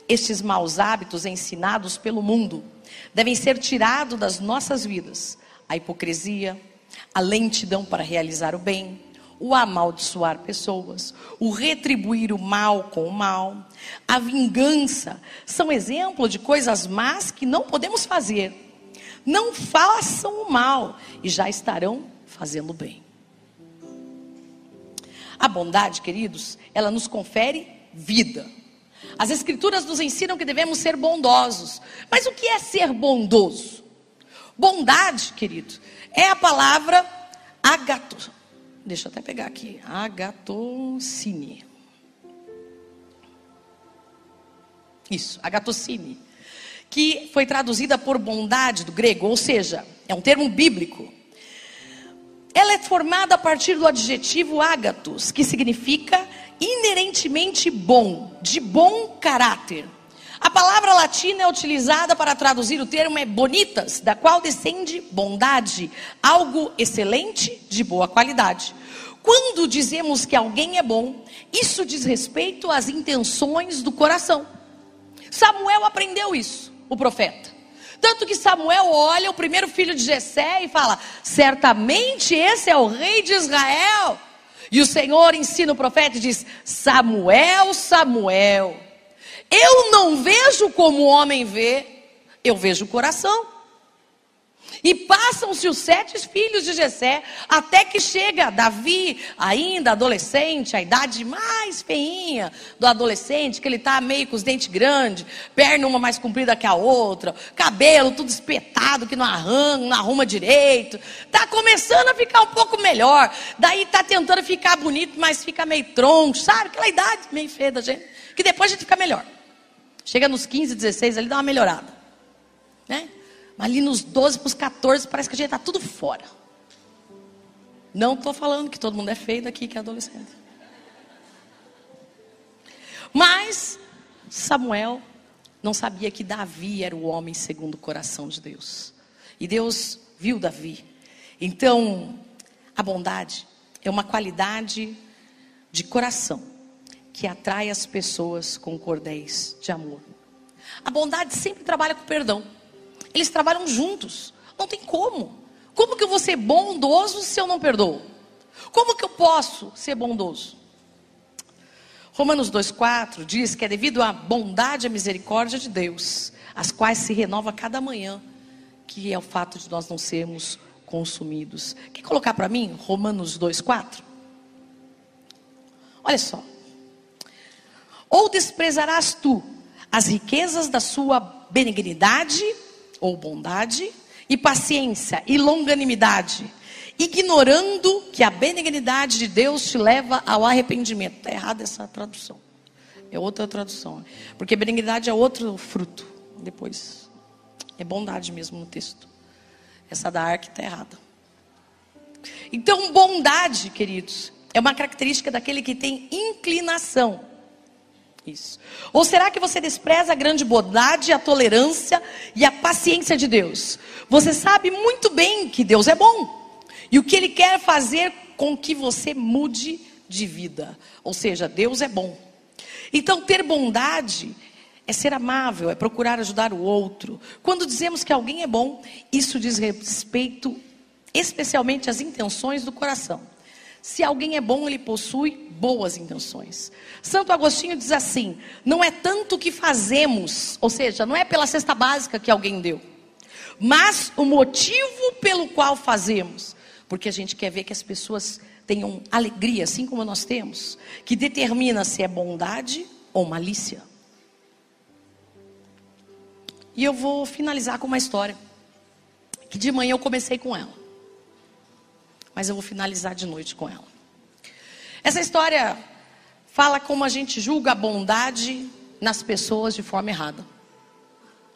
Estes maus hábitos ensinados pelo mundo devem ser tirados das nossas vidas. A hipocrisia, a lentidão para realizar o bem, o amaldiçoar pessoas, o retribuir o mal com o mal, a vingança, são exemplos de coisas más que não podemos fazer. Não façam o mal e já estarão fazendo bem. A bondade, queridos, ela nos confere vida. As Escrituras nos ensinam que devemos ser bondosos. Mas o que é ser bondoso? Bondade, querido, é a palavra agato, Deixa eu até pegar aqui. Agatocine. Isso, agatocine. Que foi traduzida por bondade do grego, ou seja, é um termo bíblico. Ela é formada a partir do adjetivo agatos, que significa inerentemente bom, de bom caráter. A palavra latina é utilizada para traduzir o termo é bonitas, da qual descende bondade, algo excelente, de boa qualidade. Quando dizemos que alguém é bom, isso diz respeito às intenções do coração. Samuel aprendeu isso, o profeta. Tanto que Samuel olha o primeiro filho de Jessé e fala: "Certamente esse é o rei de Israel". E o Senhor ensina o profeta e diz: "Samuel, Samuel, eu não vejo como o homem vê, eu vejo o coração". E passam-se os sete filhos de Jessé, até que chega Davi, ainda adolescente, a idade mais feinha do adolescente, que ele está meio com os dentes grandes, perna uma mais comprida que a outra, cabelo tudo espetado, que não arranca, não arruma direito. Está começando a ficar um pouco melhor. Daí está tentando ficar bonito, mas fica meio tronco, sabe? Aquela idade meio feia da gente, que depois a gente fica melhor. Chega nos 15, 16, ali dá uma melhorada. Né? Mas ali nos 12 para os 14, parece que a gente está tudo fora. Não estou falando que todo mundo é feio daqui, que é adolescente. Mas Samuel não sabia que Davi era o homem segundo o coração de Deus. E Deus viu Davi. Então, a bondade é uma qualidade de coração que atrai as pessoas com cordéis de amor. A bondade sempre trabalha com perdão. Eles trabalham juntos. Não tem como. Como que eu vou ser bondoso se eu não perdoo? Como que eu posso ser bondoso? Romanos 2,4 diz que é devido à bondade e à misericórdia de Deus. as quais se renova cada manhã, que é o fato de nós não sermos consumidos. Quer colocar para mim Romanos 2:4? Olha só. Ou desprezarás tu as riquezas da sua benignidade ou bondade e paciência e longanimidade, ignorando que a benignidade de Deus te leva ao arrependimento. Está errada essa tradução. É outra tradução. Porque benignidade é outro fruto. Depois. É bondade mesmo no texto. Essa da arca está errada. Então, bondade, queridos, é uma característica daquele que tem inclinação. Isso. Ou será que você despreza a grande bondade, a tolerância e a paciência de Deus? Você sabe muito bem que Deus é bom. E o que Ele quer fazer com que você mude de vida. Ou seja, Deus é bom. Então, ter bondade é ser amável, é procurar ajudar o outro. Quando dizemos que alguém é bom, isso diz respeito especialmente às intenções do coração. Se alguém é bom, ele possui boas intenções. Santo Agostinho diz assim: não é tanto o que fazemos, ou seja, não é pela cesta básica que alguém deu, mas o motivo pelo qual fazemos. Porque a gente quer ver que as pessoas tenham alegria, assim como nós temos, que determina se é bondade ou malícia. E eu vou finalizar com uma história. Que de manhã eu comecei com ela. Mas eu vou finalizar de noite com ela. Essa história fala como a gente julga a bondade nas pessoas de forma errada.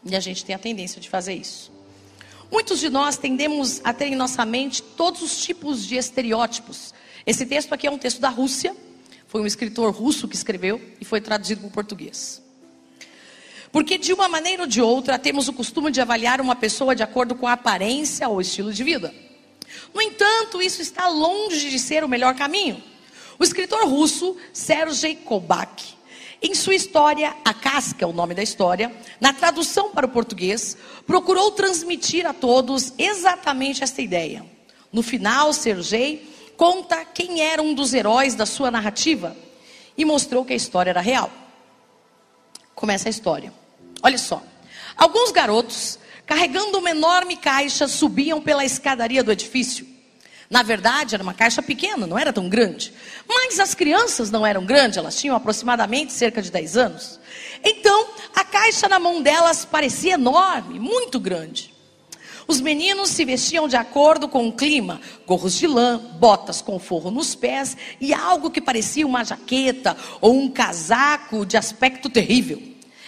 E a gente tem a tendência de fazer isso. Muitos de nós tendemos a ter em nossa mente todos os tipos de estereótipos. Esse texto aqui é um texto da Rússia. Foi um escritor russo que escreveu e foi traduzido para o português. Porque de uma maneira ou de outra temos o costume de avaliar uma pessoa de acordo com a aparência ou estilo de vida. No entanto, isso está longe de ser o melhor caminho. O escritor russo Sergei Kobach, em sua história A Casca, é o nome da história, na tradução para o português, procurou transmitir a todos exatamente esta ideia. No final, Sergei conta quem era um dos heróis da sua narrativa e mostrou que a história era real. Começa a história. Olha só. Alguns garotos, carregando uma enorme caixa, subiam pela escadaria do edifício. Na verdade, era uma caixa pequena, não era tão grande. Mas as crianças não eram grandes, elas tinham aproximadamente cerca de 10 anos. Então, a caixa na mão delas parecia enorme, muito grande. Os meninos se vestiam de acordo com o clima: gorros de lã, botas com forro nos pés e algo que parecia uma jaqueta ou um casaco de aspecto terrível.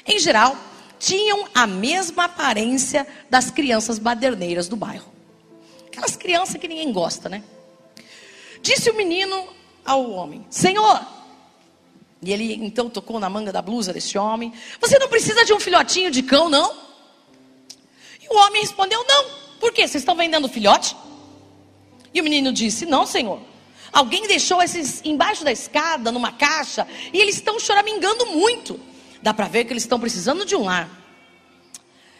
Em geral, tinham a mesma aparência das crianças baderneiras do bairro. Aquelas crianças que ninguém gosta, né? Disse o menino ao homem: Senhor, e ele então tocou na manga da blusa desse homem: Você não precisa de um filhotinho de cão, não? E o homem respondeu: Não. Por quê? Vocês estão vendendo filhote? E o menino disse: Não, senhor. Alguém deixou esses embaixo da escada, numa caixa, e eles estão choramingando muito. Dá para ver que eles estão precisando de um lar.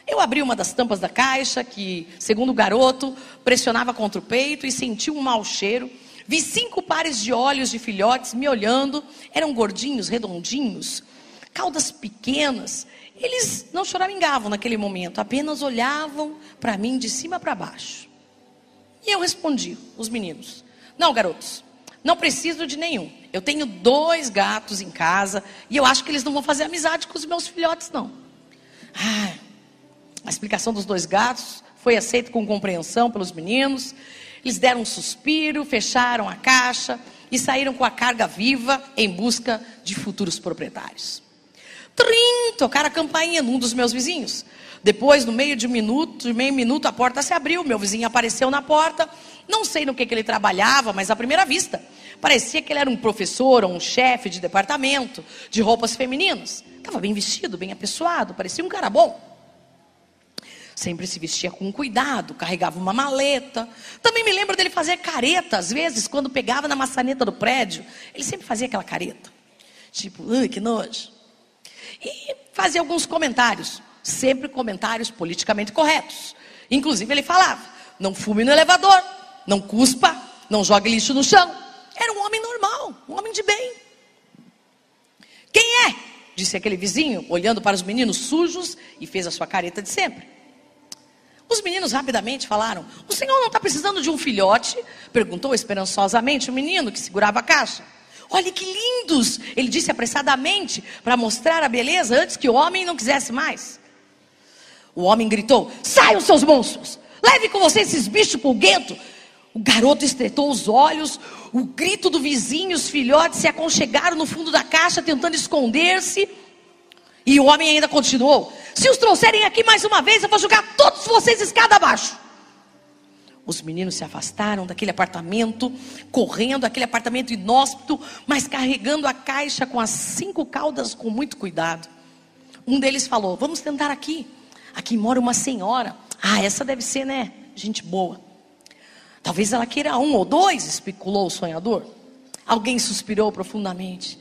Eu abri uma das tampas da caixa, que, segundo o garoto, pressionava contra o peito e senti um mau cheiro. Vi cinco pares de olhos de filhotes me olhando, eram gordinhos, redondinhos, caudas pequenas. Eles não choramingavam naquele momento, apenas olhavam para mim de cima para baixo. E eu respondi, os meninos: Não, garotos, não preciso de nenhum. Eu tenho dois gatos em casa e eu acho que eles não vão fazer amizade com os meus filhotes, não. Ah, a explicação dos dois gatos foi aceita com compreensão pelos meninos. Eles deram um suspiro, fecharam a caixa e saíram com a carga viva em busca de futuros proprietários. Trim, tocaram a campainha num dos meus vizinhos. Depois, no meio de um minuto, de meio minuto, a porta se abriu, meu vizinho apareceu na porta. Não sei no que, que ele trabalhava, mas à primeira vista, parecia que ele era um professor ou um chefe de departamento de roupas femininas. Estava bem vestido, bem apessoado, parecia um cara bom. Sempre se vestia com cuidado, carregava uma maleta. Também me lembro dele fazer careta, às vezes, quando pegava na maçaneta do prédio. Ele sempre fazia aquela careta. Tipo, que nojo. E fazia alguns comentários, sempre comentários politicamente corretos. Inclusive, ele falava: não fume no elevador, não cuspa, não jogue lixo no chão. Era um homem normal, um homem de bem. Quem é? Disse aquele vizinho, olhando para os meninos sujos e fez a sua careta de sempre. Os meninos rapidamente falaram: O senhor não está precisando de um filhote? Perguntou esperançosamente o menino que segurava a caixa. Olhe que lindos! Ele disse apressadamente para mostrar a beleza antes que o homem não quisesse mais. O homem gritou: Saiam, seus monstros! Leve com você esses bichos pulguentos! O garoto estreitou os olhos, o grito do vizinho, os filhotes se aconchegaram no fundo da caixa tentando esconder-se. E o homem ainda continuou: Se os trouxerem aqui mais uma vez, eu vou jogar todos vocês escada abaixo. Os meninos se afastaram daquele apartamento, correndo, aquele apartamento inóspito, mas carregando a caixa com as cinco caudas com muito cuidado. Um deles falou: Vamos tentar aqui. Aqui mora uma senhora. Ah, essa deve ser, né? Gente boa. Talvez ela queira um ou dois, especulou o sonhador. Alguém suspirou profundamente.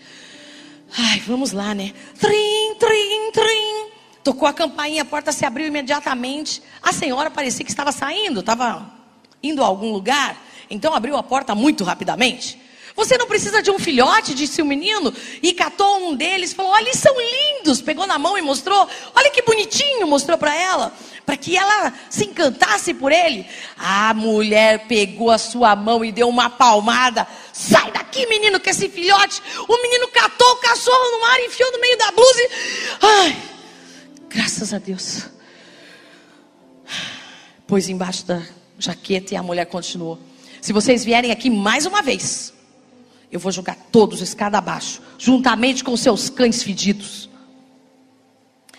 Ai, vamos lá, né? Trim, trim, trim. Tocou a campainha, a porta se abriu imediatamente. A senhora parecia que estava saindo, estava indo a algum lugar. Então abriu a porta muito rapidamente. Você não precisa de um filhote, disse o menino, e catou um deles falou: Olha, eles são lindos. Pegou na mão e mostrou: Olha que bonitinho, mostrou para ela para que ela se encantasse por ele. A mulher pegou a sua mão e deu uma palmada. Sai daqui, menino, que esse filhote. O menino catou o cachorro no mar, enfiou no meio da blusa. E... Ai, graças a Deus. Pôs embaixo da jaqueta e a mulher continuou. Se vocês vierem aqui mais uma vez, eu vou jogar todos escada abaixo, juntamente com seus cães fedidos.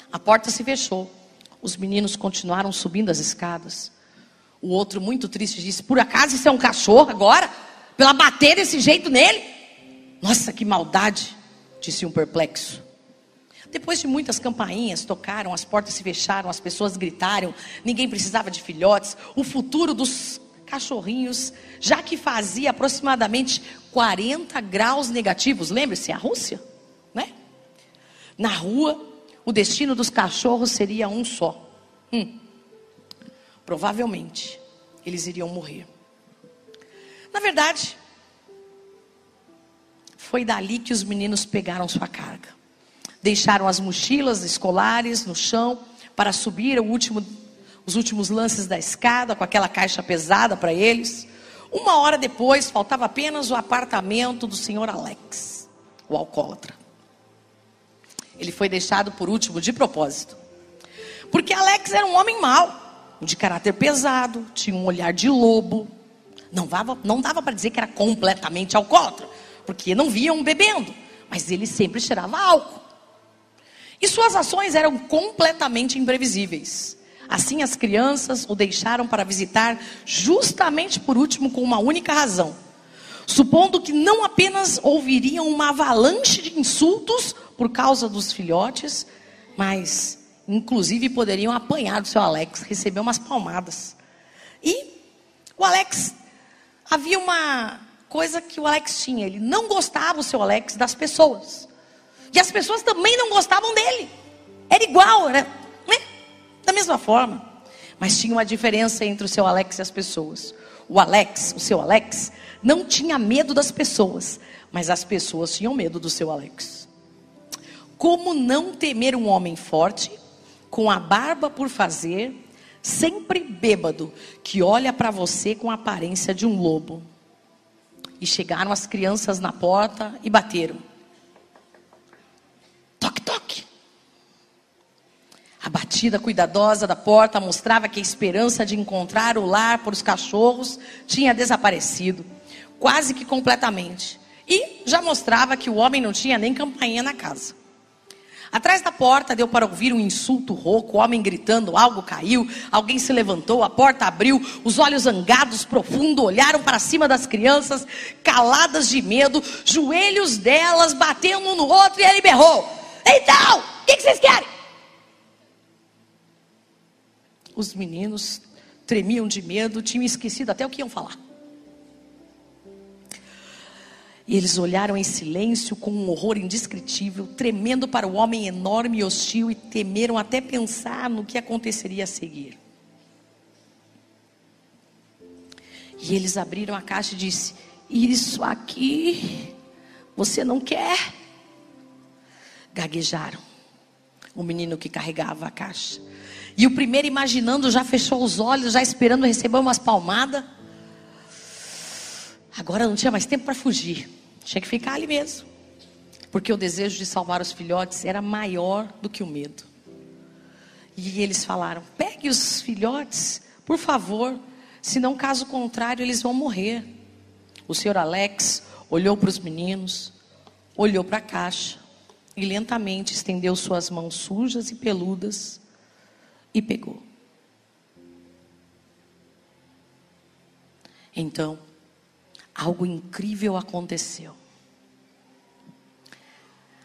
A porta se fechou. Os meninos continuaram subindo as escadas. O outro, muito triste, disse: Por acaso isso é um cachorro agora? Pela bater desse jeito nele? Nossa, que maldade, disse um perplexo. Depois de muitas campainhas tocaram, as portas se fecharam, as pessoas gritaram, ninguém precisava de filhotes. O futuro dos cachorrinhos, já que fazia aproximadamente 40 graus negativos, lembre-se, a Rússia, né? Na rua, o destino dos cachorros seria um só. Hum. Provavelmente, eles iriam morrer. Na verdade, foi dali que os meninos pegaram sua carga. Deixaram as mochilas escolares no chão para subir último, os últimos lances da escada com aquela caixa pesada para eles. Uma hora depois, faltava apenas o apartamento do senhor Alex, o alcoólatra. Ele foi deixado por último de propósito. Porque Alex era um homem mau, de caráter pesado, tinha um olhar de lobo. Não dava, não dava para dizer que era completamente alcoólatra, porque não viam bebendo, mas ele sempre cheirava álcool. E suas ações eram completamente imprevisíveis. Assim, as crianças o deixaram para visitar justamente por último com uma única razão supondo que não apenas ouviriam uma avalanche de insultos por causa dos filhotes, mas inclusive poderiam apanhar do seu Alex, receber umas palmadas. E o Alex, havia uma coisa que o Alex tinha, ele não gostava, o seu Alex, das pessoas. E as pessoas também não gostavam dele. Era igual, era? Da mesma forma. Mas tinha uma diferença entre o seu Alex e as pessoas. O Alex, o seu Alex, não tinha medo das pessoas, mas as pessoas tinham medo do seu Alex. Como não temer um homem forte, com a barba por fazer, sempre bêbado, que olha para você com a aparência de um lobo? E chegaram as crianças na porta e bateram. A batida cuidadosa da porta mostrava que a esperança de encontrar o lar para os cachorros tinha desaparecido quase que completamente. E já mostrava que o homem não tinha nem campainha na casa. Atrás da porta deu para ouvir um insulto rouco, o homem gritando, algo caiu, alguém se levantou, a porta abriu, os olhos zangados, profundo, olharam para cima das crianças, caladas de medo, joelhos delas batendo um no outro, e ele berrou: Então, o que, que vocês querem? Os meninos tremiam de medo, tinham esquecido até o que iam falar. E eles olharam em silêncio com um horror indescritível, tremendo para o homem enorme e hostil e temeram até pensar no que aconteceria a seguir. E eles abriram a caixa e disse: "Isso aqui você não quer?" gaguejaram. O menino que carregava a caixa. E o primeiro, imaginando, já fechou os olhos, já esperando receber umas palmadas. Agora não tinha mais tempo para fugir. Tinha que ficar ali mesmo. Porque o desejo de salvar os filhotes era maior do que o medo. E eles falaram: pegue os filhotes, por favor, senão, caso contrário, eles vão morrer. O senhor Alex olhou para os meninos, olhou para a caixa e lentamente estendeu suas mãos sujas e peludas e pegou. Então, algo incrível aconteceu.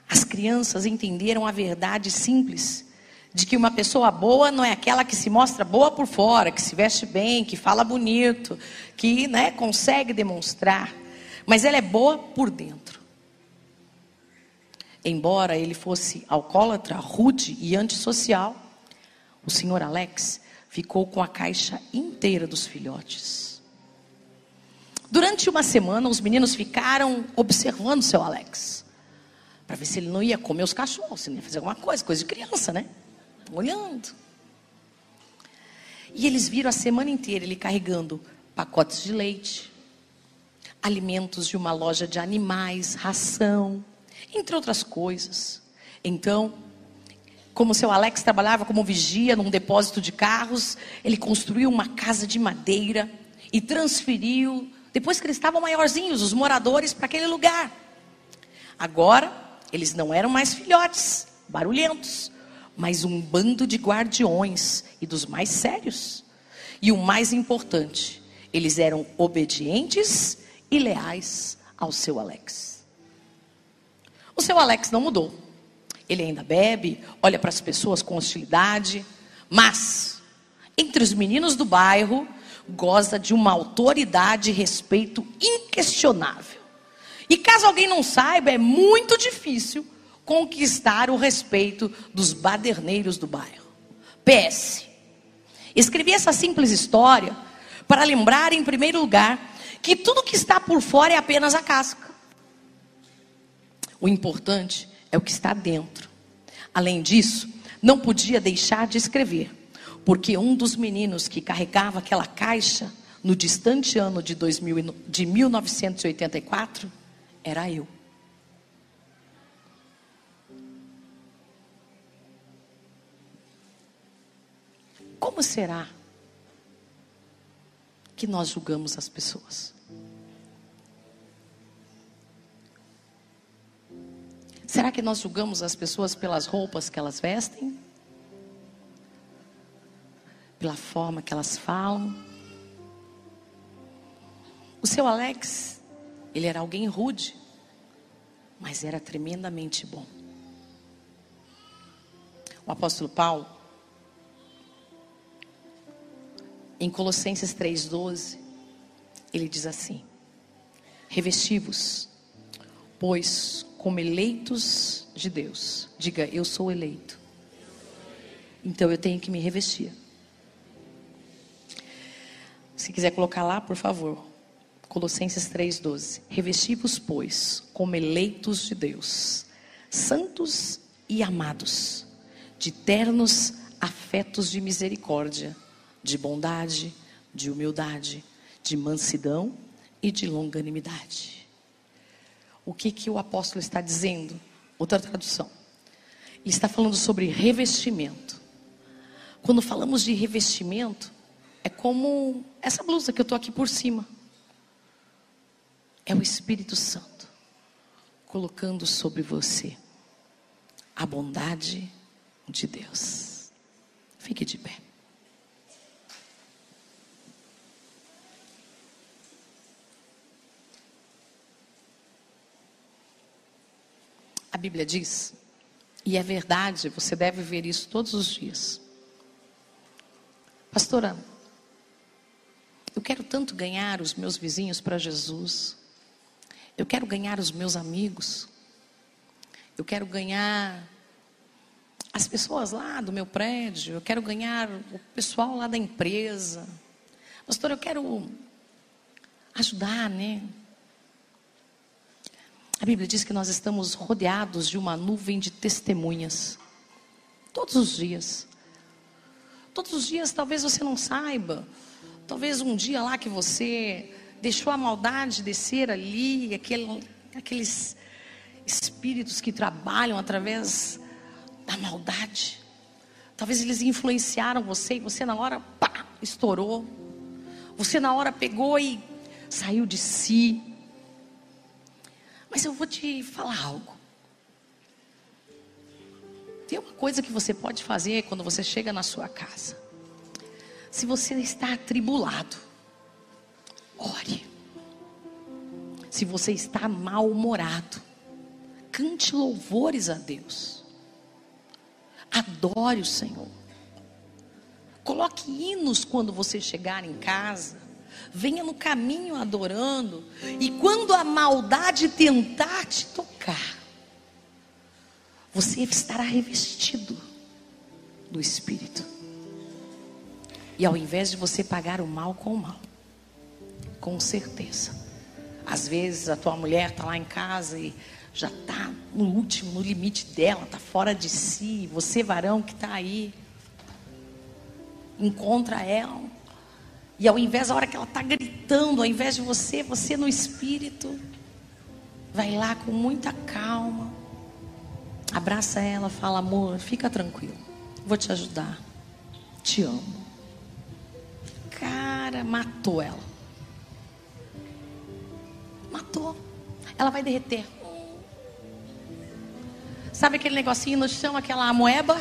As crianças entenderam a verdade simples de que uma pessoa boa não é aquela que se mostra boa por fora, que se veste bem, que fala bonito, que né, consegue demonstrar, mas ela é boa por dentro. Embora ele fosse alcoólatra, rude e antissocial, o senhor Alex ficou com a caixa inteira dos filhotes. Durante uma semana, os meninos ficaram observando o seu Alex, para ver se ele não ia comer os cachorros, se não ia fazer alguma coisa, coisa de criança, né? Olhando. E eles viram a semana inteira ele carregando pacotes de leite, alimentos de uma loja de animais, ração, entre outras coisas. Então, como seu Alex trabalhava como vigia num depósito de carros, ele construiu uma casa de madeira e transferiu, depois que eles estavam maiorzinhos, os moradores para aquele lugar. Agora, eles não eram mais filhotes, barulhentos, mas um bando de guardiões e dos mais sérios. E o mais importante, eles eram obedientes e leais ao seu Alex. O seu Alex não mudou. Ele ainda bebe, olha para as pessoas com hostilidade, mas entre os meninos do bairro goza de uma autoridade e respeito inquestionável. E caso alguém não saiba, é muito difícil conquistar o respeito dos baderneiros do bairro. PS. Escrevi essa simples história para lembrar, em primeiro lugar, que tudo que está por fora é apenas a casca. O importante é o que está dentro. Além disso, não podia deixar de escrever, porque um dos meninos que carregava aquela caixa no distante ano de, 2000, de 1984 era eu. Como será que nós julgamos as pessoas? Será que nós julgamos as pessoas pelas roupas que elas vestem? Pela forma que elas falam? O seu Alex, ele era alguém rude, mas era tremendamente bom. O apóstolo Paulo, em Colossenses 3,12, ele diz assim: Revestivos, pois como eleitos de Deus. Diga, eu sou eleito. Então eu tenho que me revestir. Se quiser colocar lá, por favor. Colossenses 3,12. Revesti-vos, pois, como eleitos de Deus, santos e amados, de ternos afetos de misericórdia, de bondade, de humildade, de mansidão e de longanimidade o que, que o apóstolo está dizendo? Outra tradução. Ele está falando sobre revestimento. Quando falamos de revestimento, é como essa blusa que eu estou aqui por cima. É o Espírito Santo colocando sobre você a bondade de Deus. Fique de pé. A Bíblia diz, e é verdade, você deve ver isso todos os dias. Pastora, eu quero tanto ganhar os meus vizinhos para Jesus. Eu quero ganhar os meus amigos. Eu quero ganhar as pessoas lá do meu prédio. Eu quero ganhar o pessoal lá da empresa. Pastor, eu quero ajudar, né? A Bíblia diz que nós estamos rodeados de uma nuvem de testemunhas. Todos os dias. Todos os dias, talvez você não saiba. Talvez um dia lá que você deixou a maldade descer ali, aquele, aqueles espíritos que trabalham através da maldade. Talvez eles influenciaram você e você na hora, pá, estourou. Você na hora pegou e saiu de si. Mas eu vou te falar algo. Tem uma coisa que você pode fazer quando você chega na sua casa. Se você está atribulado, ore. Se você está mal-humorado, cante louvores a Deus. Adore o Senhor. Coloque hinos quando você chegar em casa. Venha no caminho adorando. E quando a maldade tentar te tocar, você estará revestido do Espírito. E ao invés de você pagar o mal com o mal, com certeza. Às vezes a tua mulher está lá em casa e já está no último, no limite dela, está fora de si. Você, varão que está aí, encontra ela. E ao invés, a hora que ela está gritando, ao invés de você, você no espírito, vai lá com muita calma, abraça ela, fala: amor, fica tranquilo, vou te ajudar, te amo. Cara, matou ela. Matou. Ela vai derreter. Sabe aquele negocinho no chão, aquela amoeba?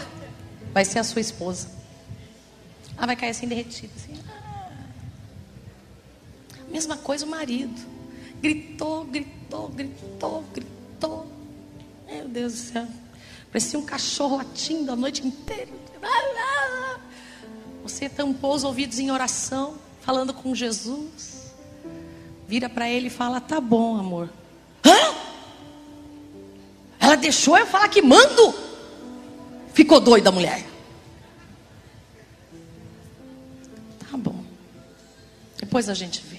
Vai ser a sua esposa. Ela vai cair assim derretida. Assim. Mesma coisa o marido. Gritou, gritou, gritou, gritou. Meu Deus do céu. Parecia um cachorro latindo a noite inteira. Você tampou os ouvidos em oração, falando com Jesus. Vira para ele e fala: Tá bom, amor. Hã? Ela deixou eu falar que mando. Ficou doida a mulher. Tá bom. Depois a gente vê.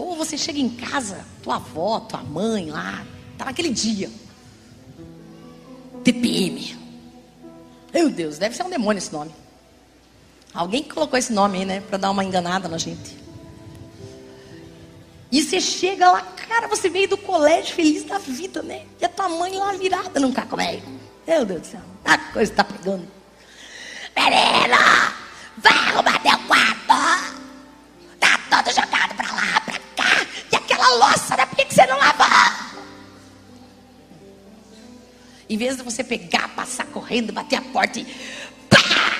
Ou você chega em casa, tua avó, tua mãe lá, tá naquele dia. TPM. Meu Deus, deve ser um demônio esse nome. Alguém colocou esse nome aí, né? Para dar uma enganada na gente. E você chega lá, cara, você veio do colégio feliz da vida, né? E a tua mãe lá virada num cacoméio. Meu Deus do céu, a coisa está pegando. Menino, Em vez de você pegar, passar correndo, bater a porta e. Pá!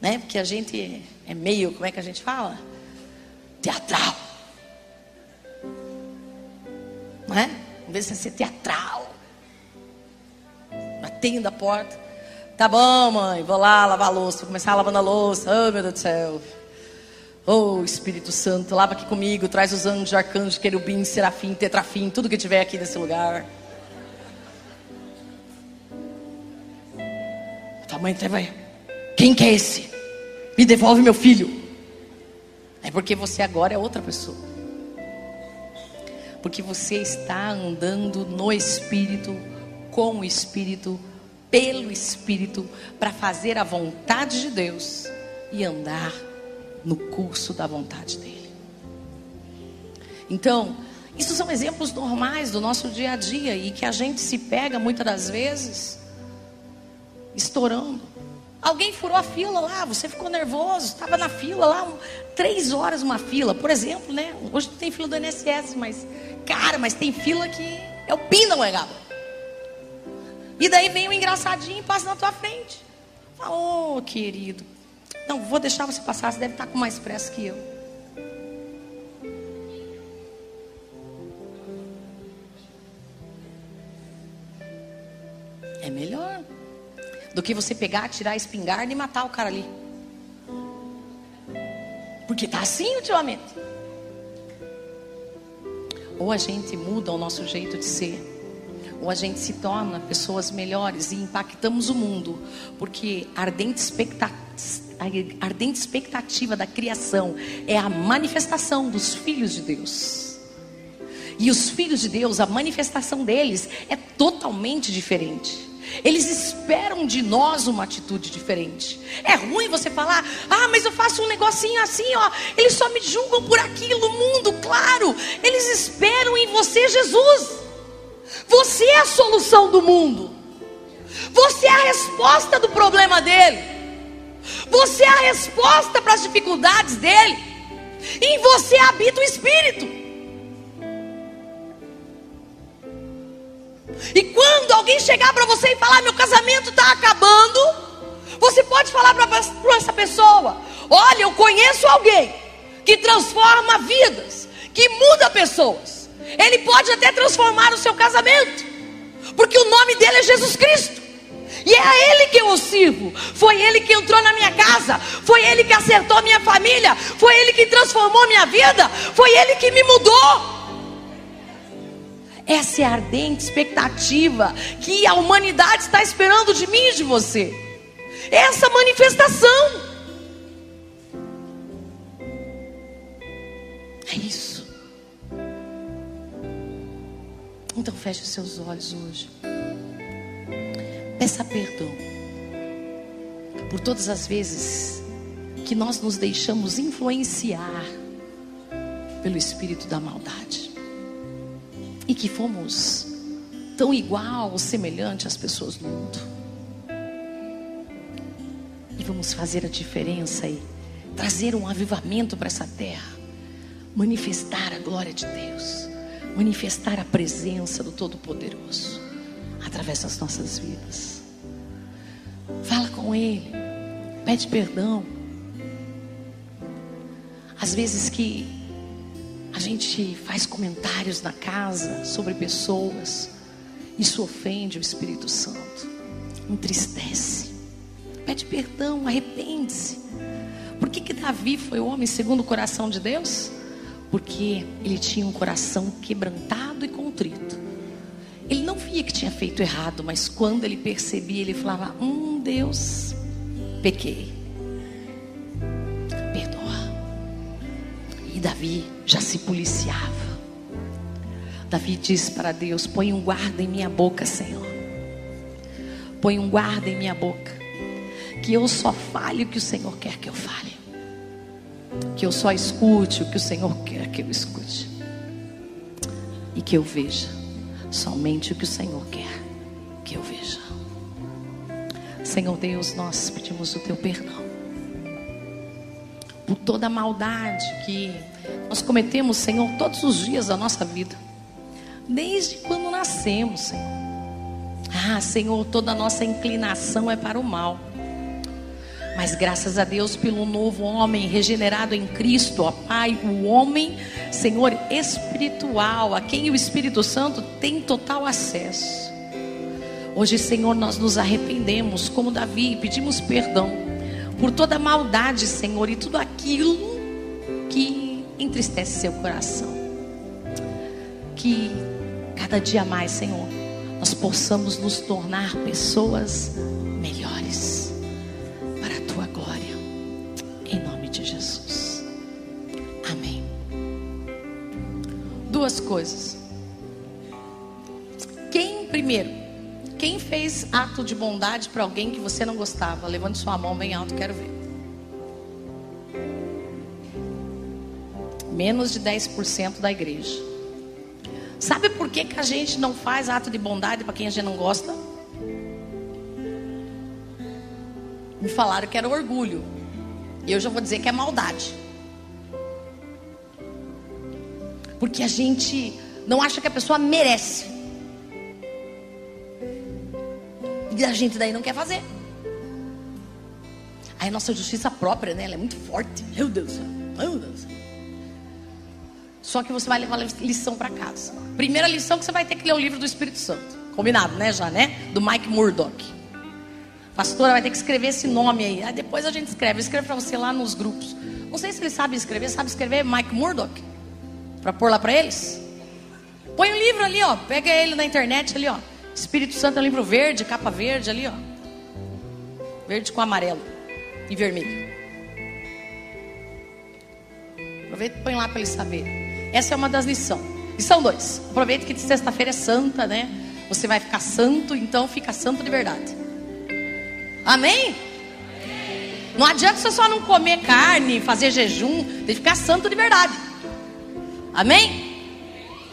Né? Porque a gente é meio, como é que a gente fala? teatral. Não é? Em vez de ser teatral. Batendo a porta. Tá bom, mãe, vou lá lavar a louça. Vou começar lavando a louça. Oh, meu Deus do céu. Oh, Espírito Santo, lava aqui comigo. Traz os anjos, arcanjos, querubim, serafim, tetrafim, tudo que tiver aqui nesse lugar. Tua mãe até vai. Quem que é esse? Me devolve meu filho. É porque você agora é outra pessoa. Porque você está andando no Espírito, com o Espírito, pelo Espírito, para fazer a vontade de Deus e andar no curso da vontade dEle. Então, isso são exemplos normais do nosso dia a dia e que a gente se pega muitas das vezes estourando. Alguém furou a fila lá, você ficou nervoso, estava na fila lá, um, três horas uma fila, por exemplo, né? Hoje tem fila do INSS, mas, cara, mas tem fila que é o pin da moegada. E daí vem um engraçadinho e passa na tua frente. Ô oh, querido, não, vou deixar você passar, você deve estar com mais pressa que eu. É melhor do que você pegar, tirar a espingarda e matar o cara ali. Porque tá assim ultimamente. Ou a gente muda o nosso jeito de ser, ou a gente se torna pessoas melhores e impactamos o mundo, porque a ardente expectativa, da criação é a manifestação dos filhos de Deus. E os filhos de Deus, a manifestação deles é totalmente diferente. Eles esperam de nós uma atitude diferente. É ruim você falar, ah, mas eu faço um negocinho assim, ó. Eles só me julgam por aquilo, mundo, claro. Eles esperam em você, Jesus. Você é a solução do mundo. Você é a resposta do problema dele. Você é a resposta para as dificuldades dele. Em você habita o Espírito. E quando alguém chegar para você e falar: meu casamento está acabando, você pode falar para essa pessoa: olha, eu conheço alguém que transforma vidas, que muda pessoas. Ele pode até transformar o seu casamento, porque o nome dele é Jesus Cristo. E é a Ele que eu sirvo. Foi Ele que entrou na minha casa. Foi Ele que acertou minha família. Foi Ele que transformou minha vida. Foi Ele que me mudou. Essa é a ardente expectativa que a humanidade está esperando de mim e de você. Essa manifestação. É isso. Então feche os seus olhos hoje. Peça perdão por todas as vezes que nós nos deixamos influenciar pelo espírito da maldade e que fomos tão igual ou semelhante às pessoas do mundo. E vamos fazer a diferença e trazer um avivamento para essa terra, manifestar a glória de Deus, manifestar a presença do Todo-Poderoso através das nossas vidas. Fala com Ele, pede perdão. Às vezes que a gente faz comentários na casa sobre pessoas. Isso ofende o Espírito Santo. Entristece. Pede perdão, arrepende-se. Por que, que Davi foi homem segundo o coração de Deus? Porque ele tinha um coração quebrantado e contrito. Ele não via que tinha feito errado, mas quando ele percebia, ele falava: Hum, Deus, pequei. Davi já se policiava. Davi disse para Deus: Põe um guarda em minha boca, Senhor. Põe um guarda em minha boca. Que eu só fale o que o Senhor quer que eu fale. Que eu só escute o que o Senhor quer que eu escute. E que eu veja somente o que o Senhor quer que eu veja. Senhor Deus, nós pedimos o teu perdão por toda a maldade que nós cometemos, Senhor, todos os dias da nossa vida, desde quando nascemos, Senhor. Ah, Senhor, toda a nossa inclinação é para o mal. Mas graças a Deus pelo novo homem regenerado em Cristo, ó Pai, o homem, Senhor, espiritual, a quem o Espírito Santo tem total acesso. Hoje, Senhor, nós nos arrependemos, como Davi, e pedimos perdão por toda maldade, Senhor, e tudo aquilo que entristece seu coração. Que cada dia mais, Senhor, nós possamos nos tornar pessoas Duas coisas. Quem primeiro quem fez ato de bondade para alguém que você não gostava? Levante sua mão bem alto, quero ver. Menos de 10% da igreja. Sabe por que, que a gente não faz ato de bondade para quem a gente não gosta? Me falaram que era orgulho. E eu já vou dizer que é maldade. Porque a gente não acha que a pessoa merece. E a gente daí não quer fazer. Aí nossa justiça própria, né? Ela é muito forte. Meu Deus. Meu Deus. Só que você vai levar lição para casa. Primeira lição que você vai ter que ler o livro do Espírito Santo. Combinado, né? Já, né? Do Mike Murdock. Pastora vai ter que escrever esse nome aí. Aí depois a gente escreve. Escreve para você lá nos grupos. Não sei se ele sabe escrever. Sabe escrever Mike Murdock? Para pôr lá para eles? Põe o livro ali, ó. Pega ele na internet ali, ó. Espírito Santo é um livro verde, capa verde ali, ó. Verde com amarelo e vermelho. Aproveita e põe lá para ele saber. Essa é uma das lições. Lição 2. Aproveita que sexta-feira é santa, né? Você vai ficar santo, então fica santo de verdade. Amém? Não adianta você só não comer carne, fazer jejum, tem que ficar santo de verdade. Amém?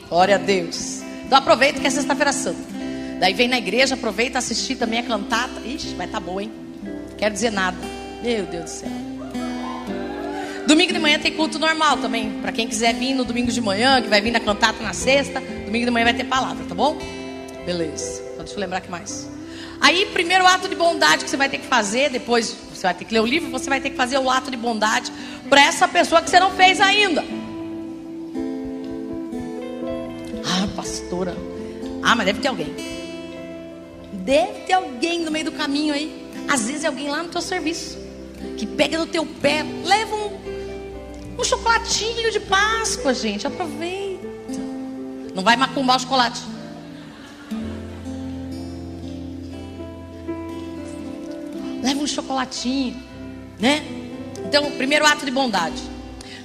Glória a Deus. Então aproveita que é sexta-feira santa. Daí vem na igreja, aproveita assistir também a cantata. Ixi, vai estar tá boa, hein? Quero dizer nada. Meu Deus do céu. Domingo de manhã tem culto normal também. Para quem quiser vir no domingo de manhã, que vai vir na cantata na sexta, domingo de manhã vai ter palavra, tá bom? Beleza. Então deixa eu lembrar que mais. Aí, primeiro ato de bondade que você vai ter que fazer, depois você vai ter que ler o livro, você vai ter que fazer o ato de bondade para essa pessoa que você não fez ainda. Pastora. Ah, mas deve ter alguém. Deve ter alguém no meio do caminho aí. Às vezes é alguém lá no teu serviço que pega no teu pé, leva um, um chocolatinho de Páscoa, gente. Aproveita. Não vai macumbar o chocolate. leva um chocolatinho, né? Então, primeiro ato de bondade.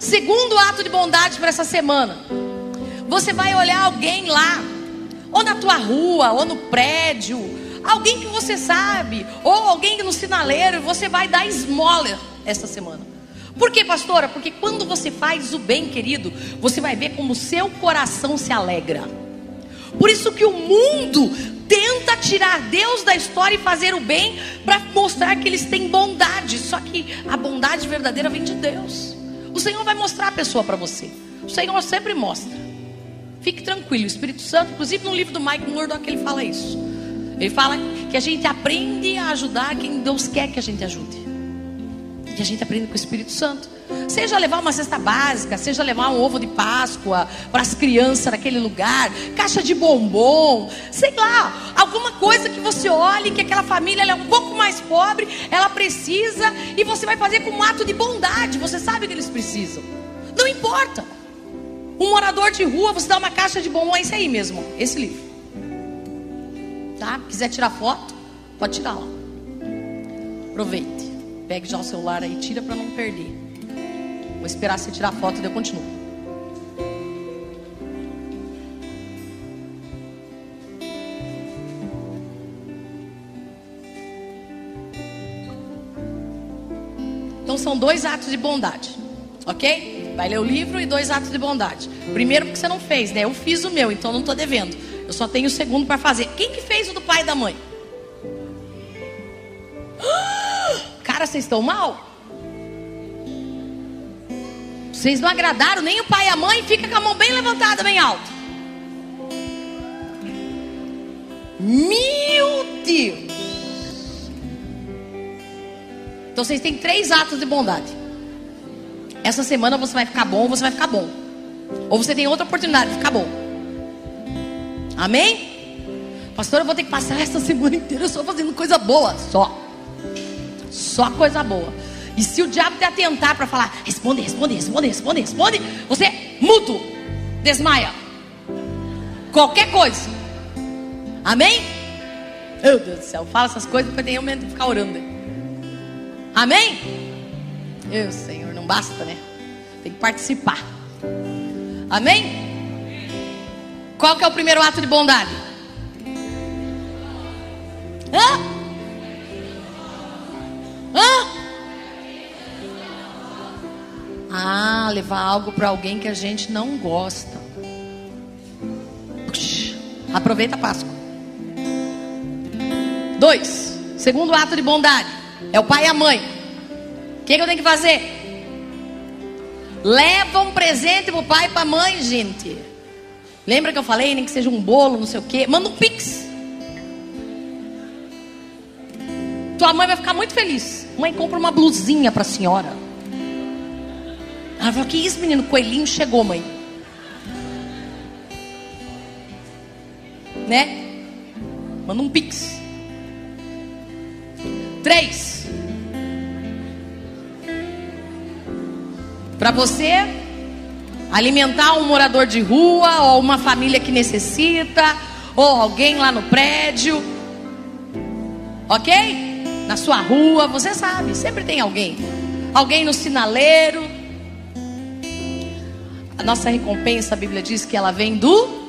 Segundo ato de bondade para essa semana. Você vai olhar alguém lá, ou na tua rua, ou no prédio, alguém que você sabe, ou alguém no sinaleiro, você vai dar esmola essa semana. Por quê, pastora? Porque quando você faz o bem, querido, você vai ver como o seu coração se alegra. Por isso que o mundo tenta tirar Deus da história e fazer o bem para mostrar que eles têm bondade. Só que a bondade verdadeira vem de Deus. O Senhor vai mostrar a pessoa para você. O Senhor sempre mostra. Fique tranquilo, o Espírito Santo, inclusive no livro do Mike Murdock, ele fala isso. Ele fala que a gente aprende a ajudar quem Deus quer que a gente ajude. Que a gente aprende com o Espírito Santo. Seja levar uma cesta básica, seja levar um ovo de Páscoa para as crianças naquele lugar, caixa de bombom, sei lá, alguma coisa que você olhe que aquela família é um pouco mais pobre, ela precisa e você vai fazer com um ato de bondade. Você sabe que eles precisam. Não importa. Um morador de rua, você dá uma caixa de bombom, é isso aí mesmo, esse livro. Tá? Quiser tirar foto, pode tirar lá. Aproveite. Pegue já o celular aí, tira para não perder. Vou esperar você tirar a foto e eu continuo. Então são dois atos de bondade, ok? Vai ler o livro e dois atos de bondade. Primeiro porque você não fez, né? Eu fiz o meu, então não estou devendo. Eu só tenho o segundo para fazer. Quem que fez o do pai e da mãe? Cara, vocês estão mal? Vocês não agradaram nem o pai e a mãe, fica com a mão bem levantada, bem alto. Meu Deus. Então vocês têm três atos de bondade. Essa semana você vai ficar bom, você vai ficar bom. Ou você tem outra oportunidade de ficar bom. Amém? Pastor, eu vou ter que passar essa semana inteira só fazendo coisa boa. Só. Só coisa boa. E se o diabo te atentar para falar, responde, responde, responde, responde, responde, você mudo, desmaia. Qualquer coisa. Amém? Meu Deus do céu, fala essas coisas para ter medo de ficar orando. Amém? Eu, Senhor, basta, né? Tem que participar. Amém? Qual que é o primeiro ato de bondade? Hã? Hã? Ah, levar algo para alguém que a gente não gosta. Aproveita a Páscoa. Dois. Segundo ato de bondade. É o pai e a mãe. O que, que eu tenho que fazer? Leva um presente pro pai e pra mãe, gente. Lembra que eu falei, nem que seja um bolo, não sei o quê. Manda um pix. Tua mãe vai ficar muito feliz. Mãe, compra uma blusinha pra senhora. Ela falou: Que isso, menino? Coelhinho chegou, mãe. Né? Manda um pix. Três. Para você alimentar um morador de rua, ou uma família que necessita, ou alguém lá no prédio. Ok? Na sua rua, você sabe, sempre tem alguém. Alguém no sinaleiro. A nossa recompensa, a Bíblia diz que ela vem do.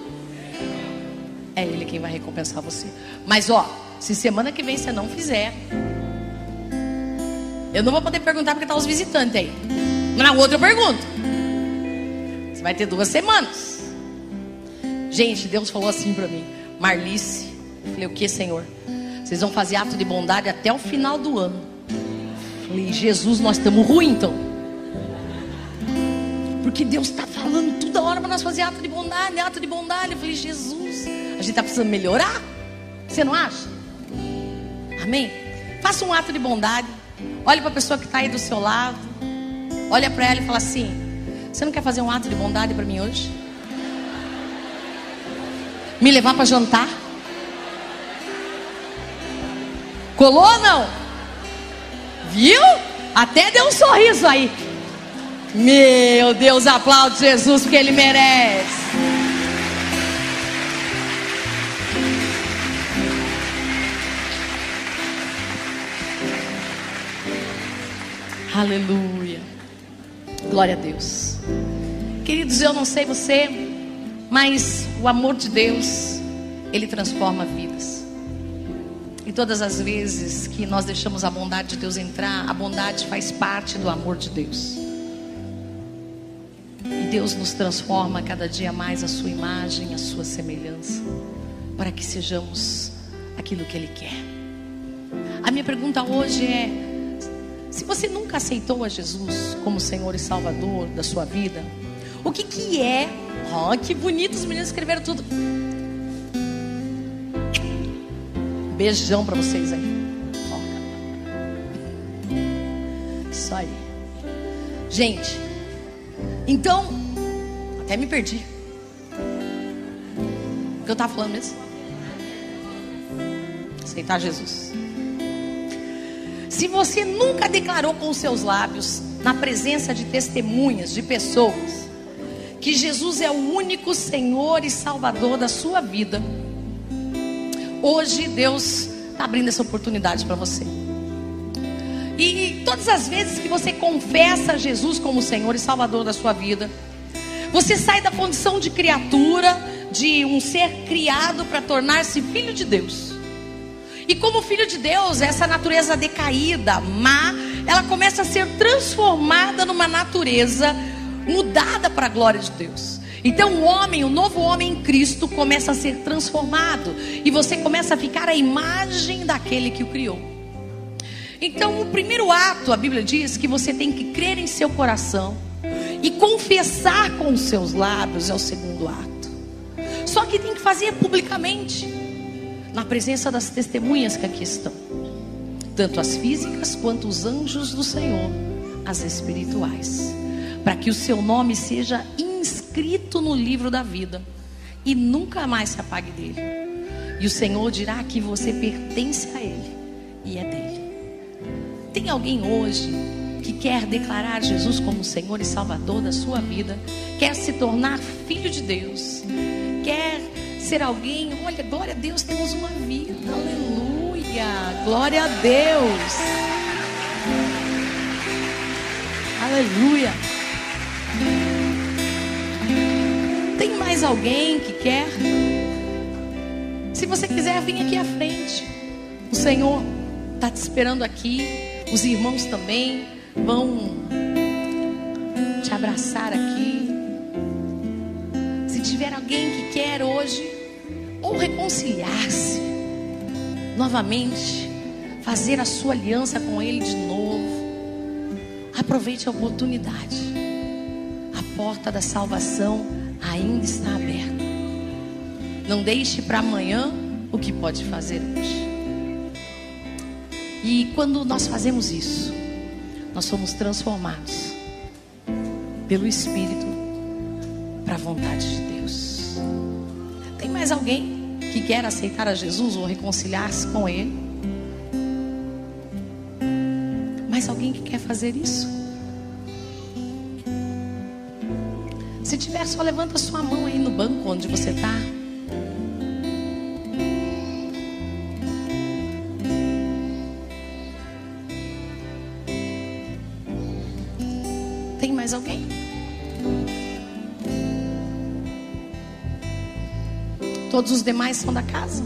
É Ele quem vai recompensar você. Mas ó, se semana que vem você não fizer, eu não vou poder perguntar porque tá os visitantes aí. Na outra eu pergunto. Você vai ter duas semanas. Gente, Deus falou assim para mim, Marlice. Eu falei, o que, Senhor? Vocês vão fazer ato de bondade até o final do ano. Eu falei, Jesus, nós estamos ruins então. Porque Deus está falando toda hora para nós fazer ato de bondade, ato de bondade. Eu falei, Jesus, a gente está precisando melhorar. Você não acha? Amém? Faça um ato de bondade. Olhe para a pessoa que está aí do seu lado. Olha para ela e fala assim: Você não quer fazer um ato de bondade para mim hoje? Me levar para jantar? Colou ou não? Viu? Até deu um sorriso aí. Meu Deus, aplaude Jesus porque ele merece. Aleluia. Glória a Deus. Queridos, eu não sei você, mas o amor de Deus, ele transforma vidas. E todas as vezes que nós deixamos a bondade de Deus entrar, a bondade faz parte do amor de Deus. E Deus nos transforma cada dia mais a sua imagem, a sua semelhança, para que sejamos aquilo que Ele quer. A minha pergunta hoje é: se você nunca aceitou a Jesus como Senhor e Salvador da sua vida, o que que é? Oh, que bonito os meninos escreveram tudo. Beijão para vocês aí. Isso aí. Gente, então, até me perdi. O que eu estava falando mesmo? Aceitar Jesus. Se você nunca declarou com os seus lábios, na presença de testemunhas, de pessoas, que Jesus é o único Senhor e Salvador da sua vida, hoje Deus está abrindo essa oportunidade para você. E todas as vezes que você confessa Jesus como Senhor e Salvador da sua vida, você sai da condição de criatura, de um ser criado para tornar-se filho de Deus. E como filho de Deus, essa natureza decaída, má, ela começa a ser transformada numa natureza mudada para a glória de Deus. Então o homem, o novo homem em Cristo começa a ser transformado e você começa a ficar a imagem daquele que o criou. Então o primeiro ato, a Bíblia diz que você tem que crer em seu coração e confessar com os seus lábios é o segundo ato. Só que tem que fazer publicamente na presença das testemunhas que aqui estão, tanto as físicas quanto os anjos do Senhor, as espirituais, para que o seu nome seja inscrito no livro da vida e nunca mais se apague dele. E o Senhor dirá que você pertence a Ele e é dele. Tem alguém hoje que quer declarar Jesus como Senhor e Salvador da sua vida, quer se tornar filho de Deus, ser alguém, olha, glória a Deus, temos uma vida, aleluia, glória a Deus, aleluia. Tem mais alguém que quer? Se você quiser, vem aqui à frente. O Senhor está te esperando aqui. Os irmãos também vão te abraçar aqui. Se tiver alguém que quer hoje, ou reconciliar-se novamente, fazer a sua aliança com Ele de novo. Aproveite a oportunidade. A porta da salvação ainda está aberta. Não deixe para amanhã o que pode fazer hoje. E quando nós fazemos isso, nós somos transformados pelo Espírito para a vontade de Deus. Tem mais alguém que quer aceitar a Jesus ou reconciliar-se com Ele? Mais alguém que quer fazer isso? Se tiver, só levanta sua mão aí no banco onde você está. Todos os demais são da casa?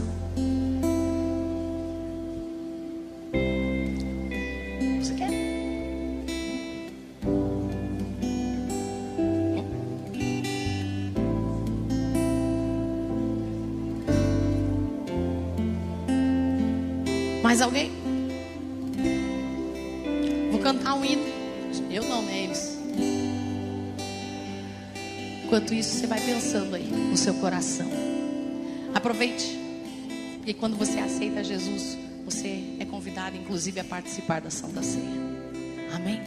Aproveite. E quando você aceita Jesus, você é convidado, inclusive, a participar da Santa Ceia. Amém?